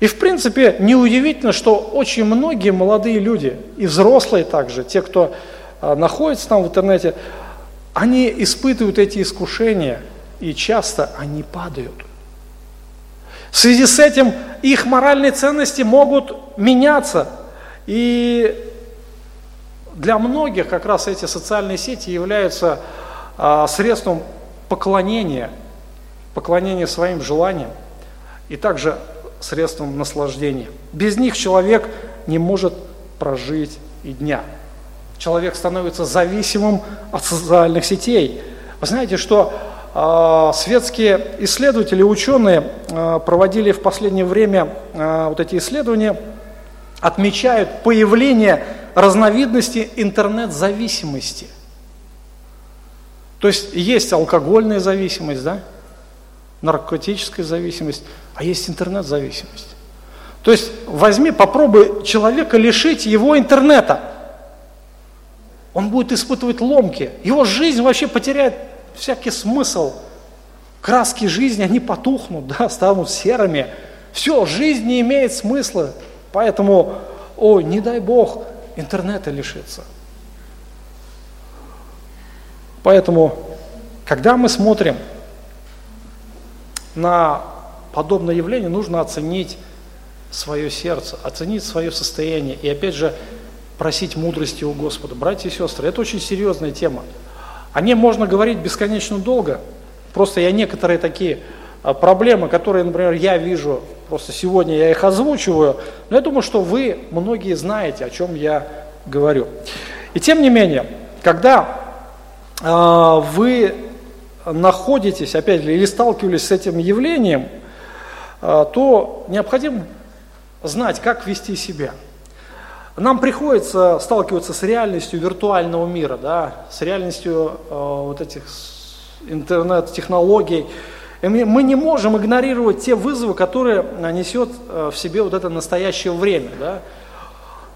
И в принципе неудивительно, что очень многие молодые люди, и взрослые также, те, кто а, находятся там в интернете, они испытывают эти искушения, и часто они падают. В связи с этим их моральные ценности могут меняться. И для многих как раз эти социальные сети являются а, средством поклонения, поклонения своим желаниям и также средством наслаждения. Без них человек не может прожить и дня. Человек становится зависимым от социальных сетей. Вы знаете, что э, светские исследователи, ученые э, проводили в последнее время э, вот эти исследования, отмечают появление разновидности интернет-зависимости. То есть есть алкогольная зависимость, да, наркотическая зависимость, а есть интернет-зависимость. То есть возьми, попробуй человека лишить его интернета. Он будет испытывать ломки. Его жизнь вообще потеряет всякий смысл. Краски жизни, они потухнут, да, станут серыми. Все, жизнь не имеет смысла. Поэтому, ой, не дай Бог, интернета лишиться. Поэтому, когда мы смотрим на подобное явление, нужно оценить свое сердце, оценить свое состояние и опять же просить мудрости у Господа. Братья и сестры, это очень серьезная тема. О ней можно говорить бесконечно долго. Просто я некоторые такие а, проблемы, которые, например, я вижу, просто сегодня я их озвучиваю, но я думаю, что вы многие знаете, о чем я говорю. И тем не менее, когда э, вы находитесь, опять же, или сталкивались с этим явлением, э, то необходимо знать, как вести себя. Нам приходится сталкиваться с реальностью виртуального мира, да, с реальностью э, вот этих интернет-технологий. Мы не можем игнорировать те вызовы, которые несет э, в себе вот это настоящее время. Да.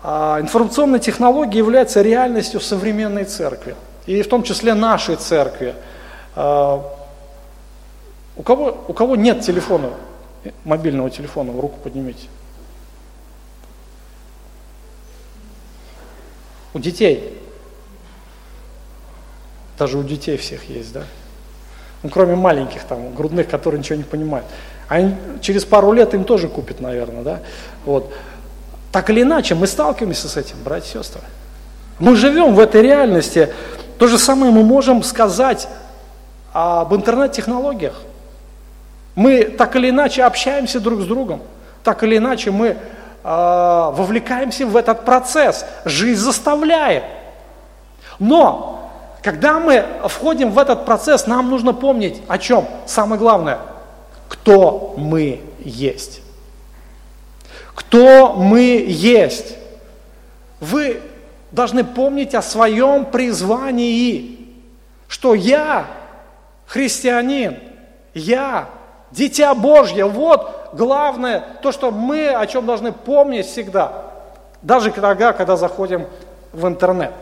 А информационные технологии являются реальностью современной церкви, и в том числе нашей церкви. А, у кого, у кого нет телефона, мобильного телефона, руку поднимите. У детей. Даже у детей всех есть, да? Ну, кроме маленьких, там, грудных, которые ничего не понимают. Они через пару лет им тоже купят, наверное, да? Вот. Так или иначе, мы сталкиваемся с этим, братья и сестры. Мы живем в этой реальности. То же самое мы можем сказать об интернет-технологиях. Мы так или иначе общаемся друг с другом. Так или иначе мы вовлекаемся в этот процесс. Жизнь заставляет. Но, когда мы входим в этот процесс, нам нужно помнить о чем? Самое главное, кто мы есть. Кто мы есть. Вы должны помнить о своем призвании, что я христианин, я дитя Божье. Вот главное, то, что мы о чем должны помнить всегда, даже тогда, когда заходим в интернет.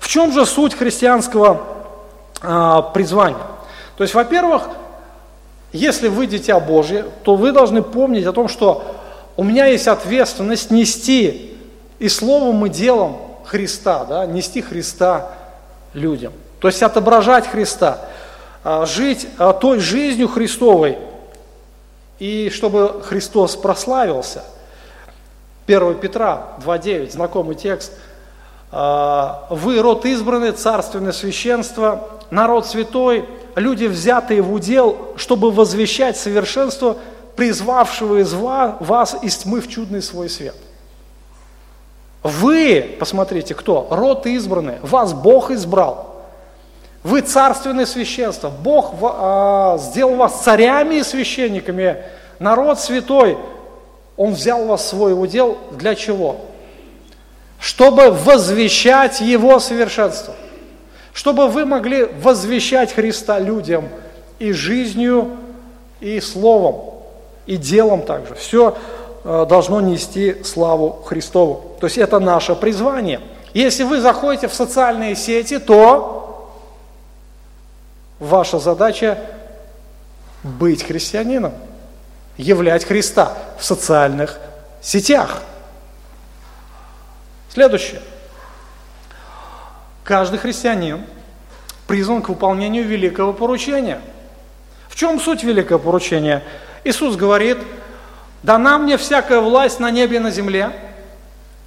В чем же суть христианского э, призвания? То есть, во-первых, если вы дитя Божье, то вы должны помнить о том, что у меня есть ответственность нести и словом, и делом Христа, да, нести Христа людям. То есть отображать Христа, а, жить а, той жизнью Христовой, и чтобы Христос прославился. 1 Петра 2.9, знакомый текст. «А, «Вы род избранный, царственное священство, народ святой, люди, взятые в удел, чтобы возвещать совершенство, призвавшего из вас из тьмы в чудный свой свет». Вы, посмотрите, кто? Род избранный. Вас Бог избрал. Вы царственное священство. Бог э, сделал вас царями и священниками. Народ святой. Он взял вас в свой удел для чего? Чтобы возвещать Его совершенство. Чтобы вы могли возвещать Христа людям и жизнью, и словом, и делом также. Все Э, должно нести славу Христову. То есть это наше призвание. Если вы заходите в социальные сети, то ваша задача быть христианином, являть Христа в социальных сетях. Следующее. Каждый христианин призван к выполнению великого поручения. В чем суть великого поручения? Иисус говорит, Дана мне всякая власть на небе и на земле.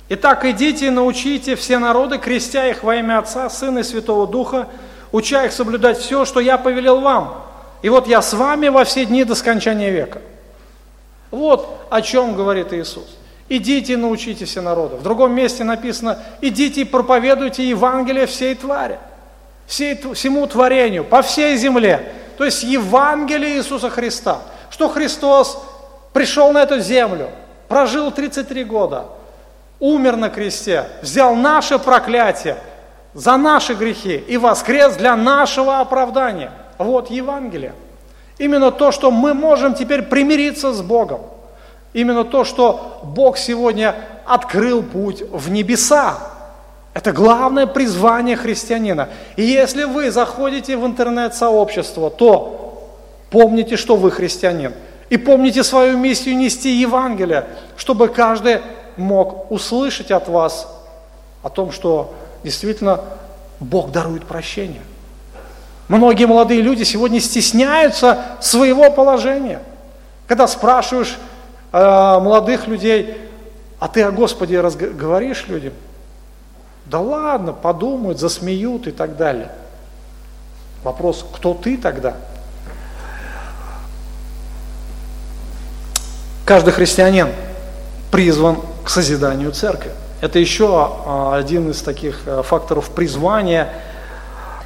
Итак, идите и научите все народы, крестя их во имя Отца, Сына и Святого Духа, уча их соблюдать все, что я повелел вам. И вот я с вами во все дни до скончания века. Вот о чем говорит Иисус. Идите и научите все народы. В другом месте написано, идите и проповедуйте Евангелие всей твари, всей, всему творению, по всей земле. То есть Евангелие Иисуса Христа. Что Христос пришел на эту землю, прожил 33 года, умер на кресте, взял наше проклятие за наши грехи и воскрес для нашего оправдания. Вот Евангелие. Именно то, что мы можем теперь примириться с Богом. Именно то, что Бог сегодня открыл путь в небеса. Это главное призвание христианина. И если вы заходите в интернет-сообщество, то помните, что вы христианин – и помните свою миссию нести Евангелие, чтобы каждый мог услышать от вас о том, что действительно Бог дарует прощение. Многие молодые люди сегодня стесняются своего положения. Когда спрашиваешь э, молодых людей, а ты о Господе говоришь людям? Да ладно, подумают, засмеют и так далее. Вопрос, кто ты тогда? Каждый христианин призван к созиданию церкви. Это еще а, один из таких а, факторов призвания.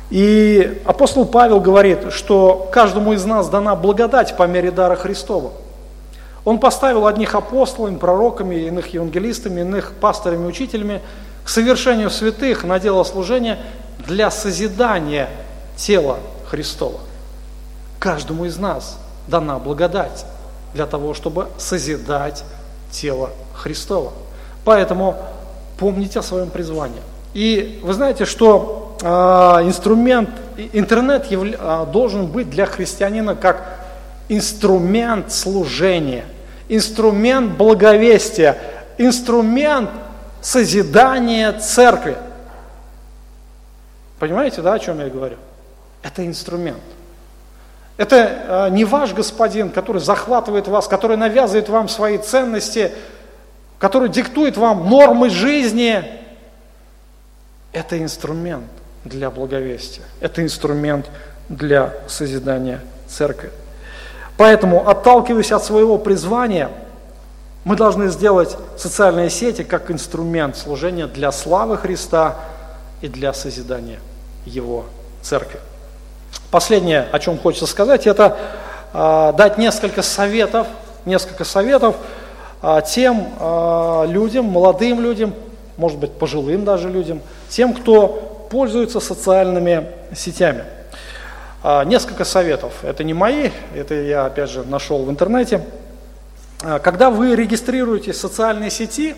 И апостол Павел говорит, что каждому из нас дана благодать по мере дара Христова. Он поставил одних апостолами, пророками, иных евангелистами, иных пасторами, учителями к совершению святых на дело служения для созидания тела Христова. Каждому из нас дана благодать для того, чтобы созидать тело Христова. Поэтому помните о своем призвании. И вы знаете, что э, инструмент, интернет явля, э, должен быть для христианина как инструмент служения, инструмент благовестия, инструмент созидания церкви. Понимаете, да, о чем я говорю? Это инструмент. Это э, не ваш господин, который захватывает вас, который навязывает вам свои ценности, который диктует вам нормы жизни. Это инструмент для благовестия. Это инструмент для созидания церкви. Поэтому, отталкиваясь от своего призвания, мы должны сделать социальные сети как инструмент служения для славы Христа и для созидания Его церкви. Последнее, о чем хочется сказать, это э, дать несколько советов, несколько советов тем э, людям, молодым людям, может быть, пожилым даже людям, тем, кто пользуется социальными сетями. Э, несколько советов. Это не мои, это я, опять же, нашел в интернете. Когда вы регистрируете социальные сети,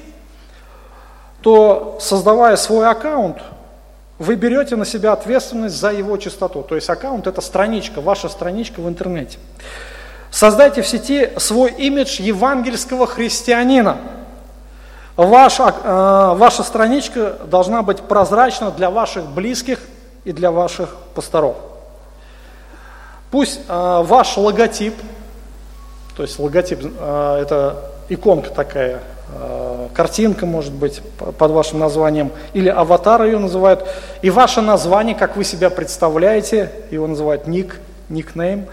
то, создавая свой аккаунт, вы берете на себя ответственность за его чистоту. То есть аккаунт – это страничка, ваша страничка в интернете. Создайте в сети свой имидж евангельского христианина. Ваш, э, ваша страничка должна быть прозрачна для ваших близких и для ваших пасторов. Пусть э, ваш логотип, то есть логотип э, – это иконка такая Э, картинка, может быть, под вашим названием, или аватар ее называют, и ваше название, как вы себя представляете, его называют ник, никнейм,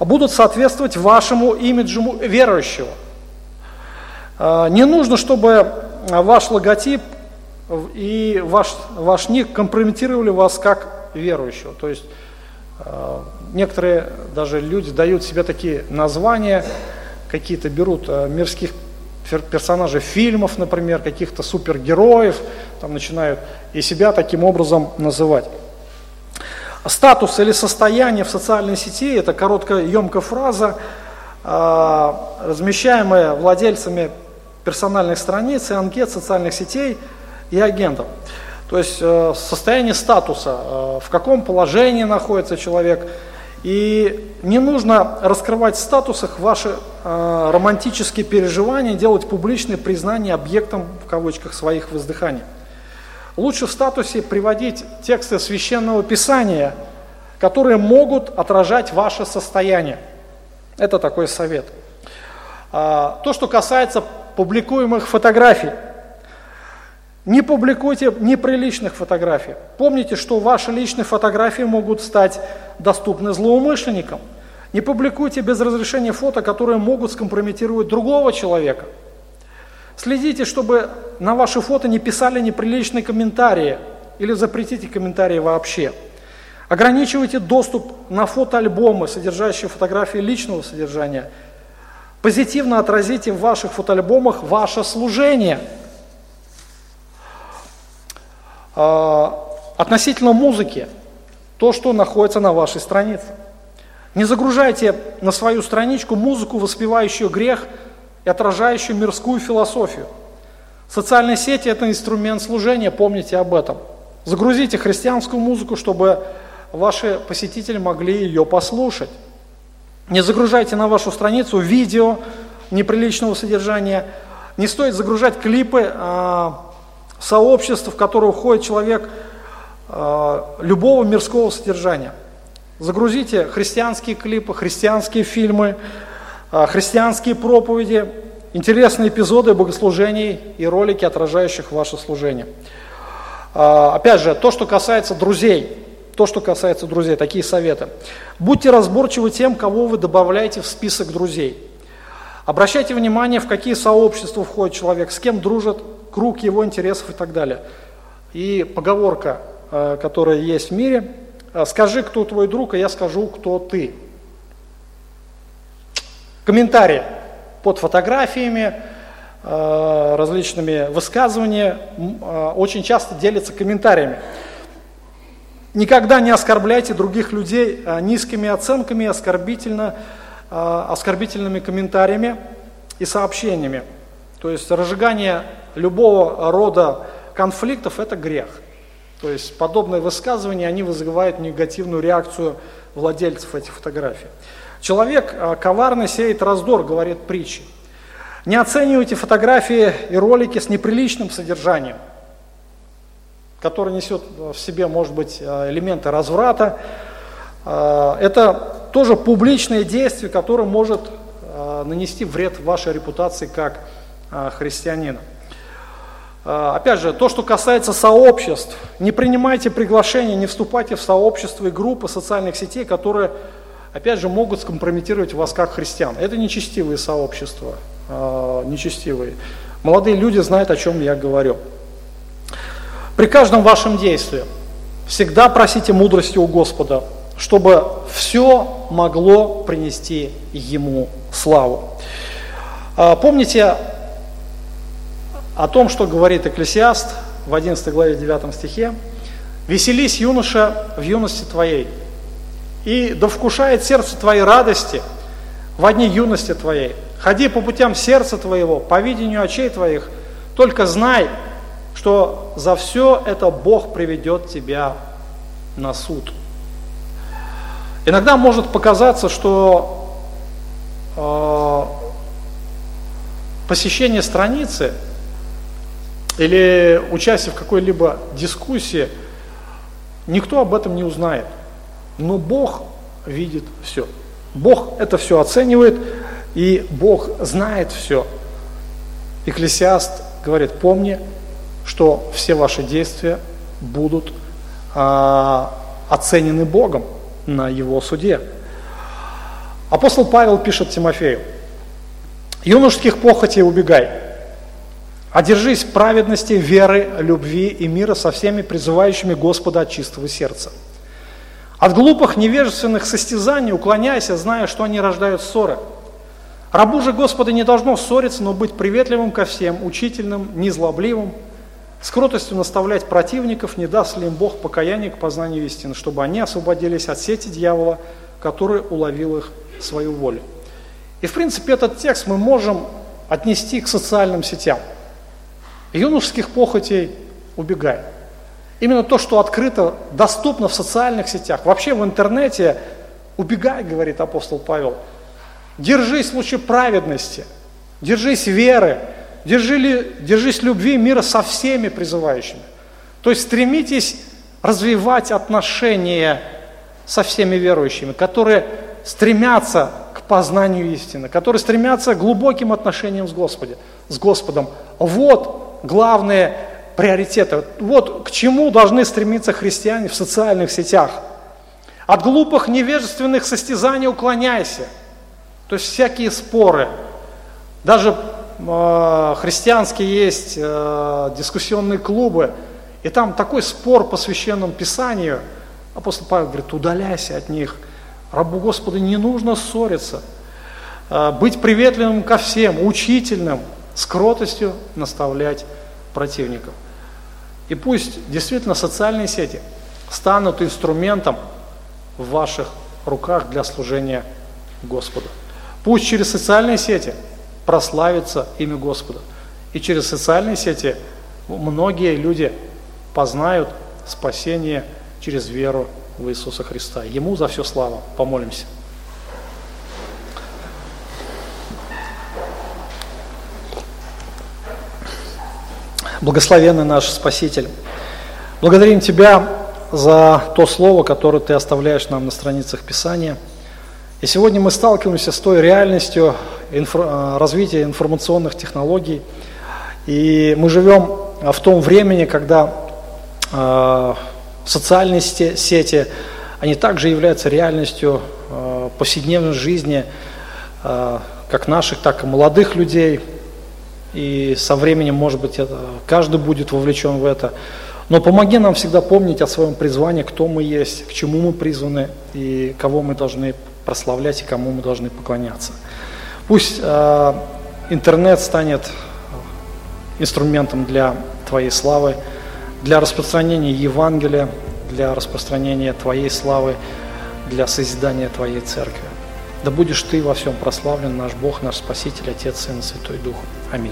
будут соответствовать вашему имиджу верующего. Э, не нужно, чтобы ваш логотип и ваш, ваш ник компрометировали вас как верующего. То есть некоторые даже люди дают себе такие названия, какие-то берут мирских персонажей фильмов, например, каких-то супергероев, там начинают и себя таким образом называть. Статус или состояние в социальной сети – это короткая, емкая фраза, а, размещаемая владельцами персональных страниц и анкет социальных сетей и агентов. То есть э, состояние статуса, э, в каком положении находится человек – и не нужно раскрывать в статусах ваши э, романтические переживания, делать публичные признания объектом, в кавычках, своих воздыханий. Лучше в статусе приводить тексты священного писания, которые могут отражать ваше состояние. Это такой совет. А, то, что касается публикуемых фотографий. Не публикуйте неприличных фотографий. Помните, что ваши личные фотографии могут стать доступны злоумышленникам. Не публикуйте без разрешения фото, которые могут скомпрометировать другого человека. Следите, чтобы на ваши фото не писали неприличные комментарии или запретите комментарии вообще. Ограничивайте доступ на фотоальбомы, содержащие фотографии личного содержания. Позитивно отразите в ваших фотоальбомах ваше служение. А, относительно музыки, то, что находится на вашей странице. Не загружайте на свою страничку музыку, воспевающую грех и отражающую мирскую философию. Социальные сети – это инструмент служения, помните об этом. Загрузите христианскую музыку, чтобы ваши посетители могли ее послушать. Не загружайте на вашу страницу видео неприличного содержания. Не стоит загружать клипы а, сообществ, в которые входит человек а, любого мирского содержания. Загрузите христианские клипы, христианские фильмы, христианские проповеди, интересные эпизоды богослужений и ролики, отражающих ваше служение. А, опять же, то, что касается друзей, то, что касается друзей, такие советы. Будьте разборчивы тем, кого вы добавляете в список друзей. Обращайте внимание, в какие сообщества входит человек, с кем дружит, круг его интересов и так далее. И поговорка, э, которая есть в мире, скажи, кто твой друг, а я скажу, кто ты. Комментарии под фотографиями, э, различными высказываниями очень часто делятся комментариями. Никогда не оскорбляйте других людей низкими оценками, оскорбительно, оскорбительными комментариями и сообщениями. То есть разжигание любого рода конфликтов – это грех. То есть подобные высказывания, они вызывают негативную реакцию владельцев этих фотографий. Человек а, коварно сеет раздор, говорит притчи. Не оценивайте фотографии и ролики с неприличным содержанием, который несет в себе, может быть, а, элементы разврата. А, это тоже публичное действие, которое может нанести вред вашей репутации как христианина. А, опять же, то, что касается сообществ, не принимайте приглашения, не вступайте в сообщества и группы социальных сетей, которые, опять же, могут скомпрометировать вас как христиан. Это нечестивые сообщества, а, нечестивые. Молодые люди знают, о чем я говорю. При каждом вашем действии всегда просите мудрости у Господа, чтобы все могло принести Ему славу. А, помните, о том, что говорит Экклесиаст в 11 главе 9 стихе. «Веселись, юноша, в юности твоей, и да сердце твоей радости в дни юности твоей. Ходи по путям сердца твоего, по видению очей твоих, только знай, что за все это Бог приведет тебя на суд». Иногда может показаться, что э, посещение страницы – или участие в какой-либо дискуссии, никто об этом не узнает. Но Бог видит все. Бог это все оценивает, и Бог знает все. Экклесиаст говорит, помни, что все ваши действия будут а, оценены Богом на Его суде. Апостол Павел пишет Тимофею, юношеских похотей убегай, Одержись праведности, веры, любви и мира со всеми призывающими Господа от чистого сердца. От глупых невежественных состязаний уклоняйся, зная, что они рождают ссоры. Рабу же Господа не должно ссориться, но быть приветливым ко всем, учительным, незлобливым, с кротостью наставлять противников, не даст ли им Бог покаяние к познанию истины, чтобы они освободились от сети дьявола, который уловил их свою волю. И в принципе этот текст мы можем отнести к социальным сетям – юношеских похотей убегай. Именно то, что открыто, доступно в социальных сетях, вообще в интернете, убегай, говорит апостол Павел. Держись лучше праведности, держись веры, держи, держись любви мира со всеми призывающими. То есть стремитесь развивать отношения со всеми верующими, которые стремятся к познанию истины, которые стремятся к глубоким отношениям с, Господи, с Господом. Вот главные приоритеты. Вот к чему должны стремиться христиане в социальных сетях. От глупых невежественных состязаний уклоняйся. То есть всякие споры. Даже э, христианские есть э, дискуссионные клубы, и там такой спор по священному писанию. Апостол Павел говорит, удаляйся от них – Рабу Господа не нужно ссориться, а, быть приветливым ко всем, учительным, с кротостью наставлять противников. И пусть действительно социальные сети станут инструментом в ваших руках для служения Господу. Пусть через социальные сети прославится имя Господа. И через социальные сети многие люди познают спасение через веру в Иисуса Христа. Ему за все слава. Помолимся. Благословенный наш Спаситель, благодарим Тебя за то слово, которое Ты оставляешь нам на страницах Писания. И сегодня мы сталкиваемся с той реальностью инфо- развития информационных технологий. И мы живем в том времени, когда э, Социальные сети, они также являются реальностью э, повседневной жизни э, как наших, так и молодых людей. И со временем, может быть, это, каждый будет вовлечен в это. Но помоги нам всегда помнить о своем призвании, кто мы есть, к чему мы призваны и кого мы должны прославлять и кому мы должны поклоняться. Пусть э, интернет станет инструментом для Твоей славы, для распространения Евангелия, для распространения Твоей славы, для созидания Твоей Церкви. Да будешь Ты во всем прославлен, наш Бог, наш Спаситель, Отец, Сын Святой Дух. Аминь.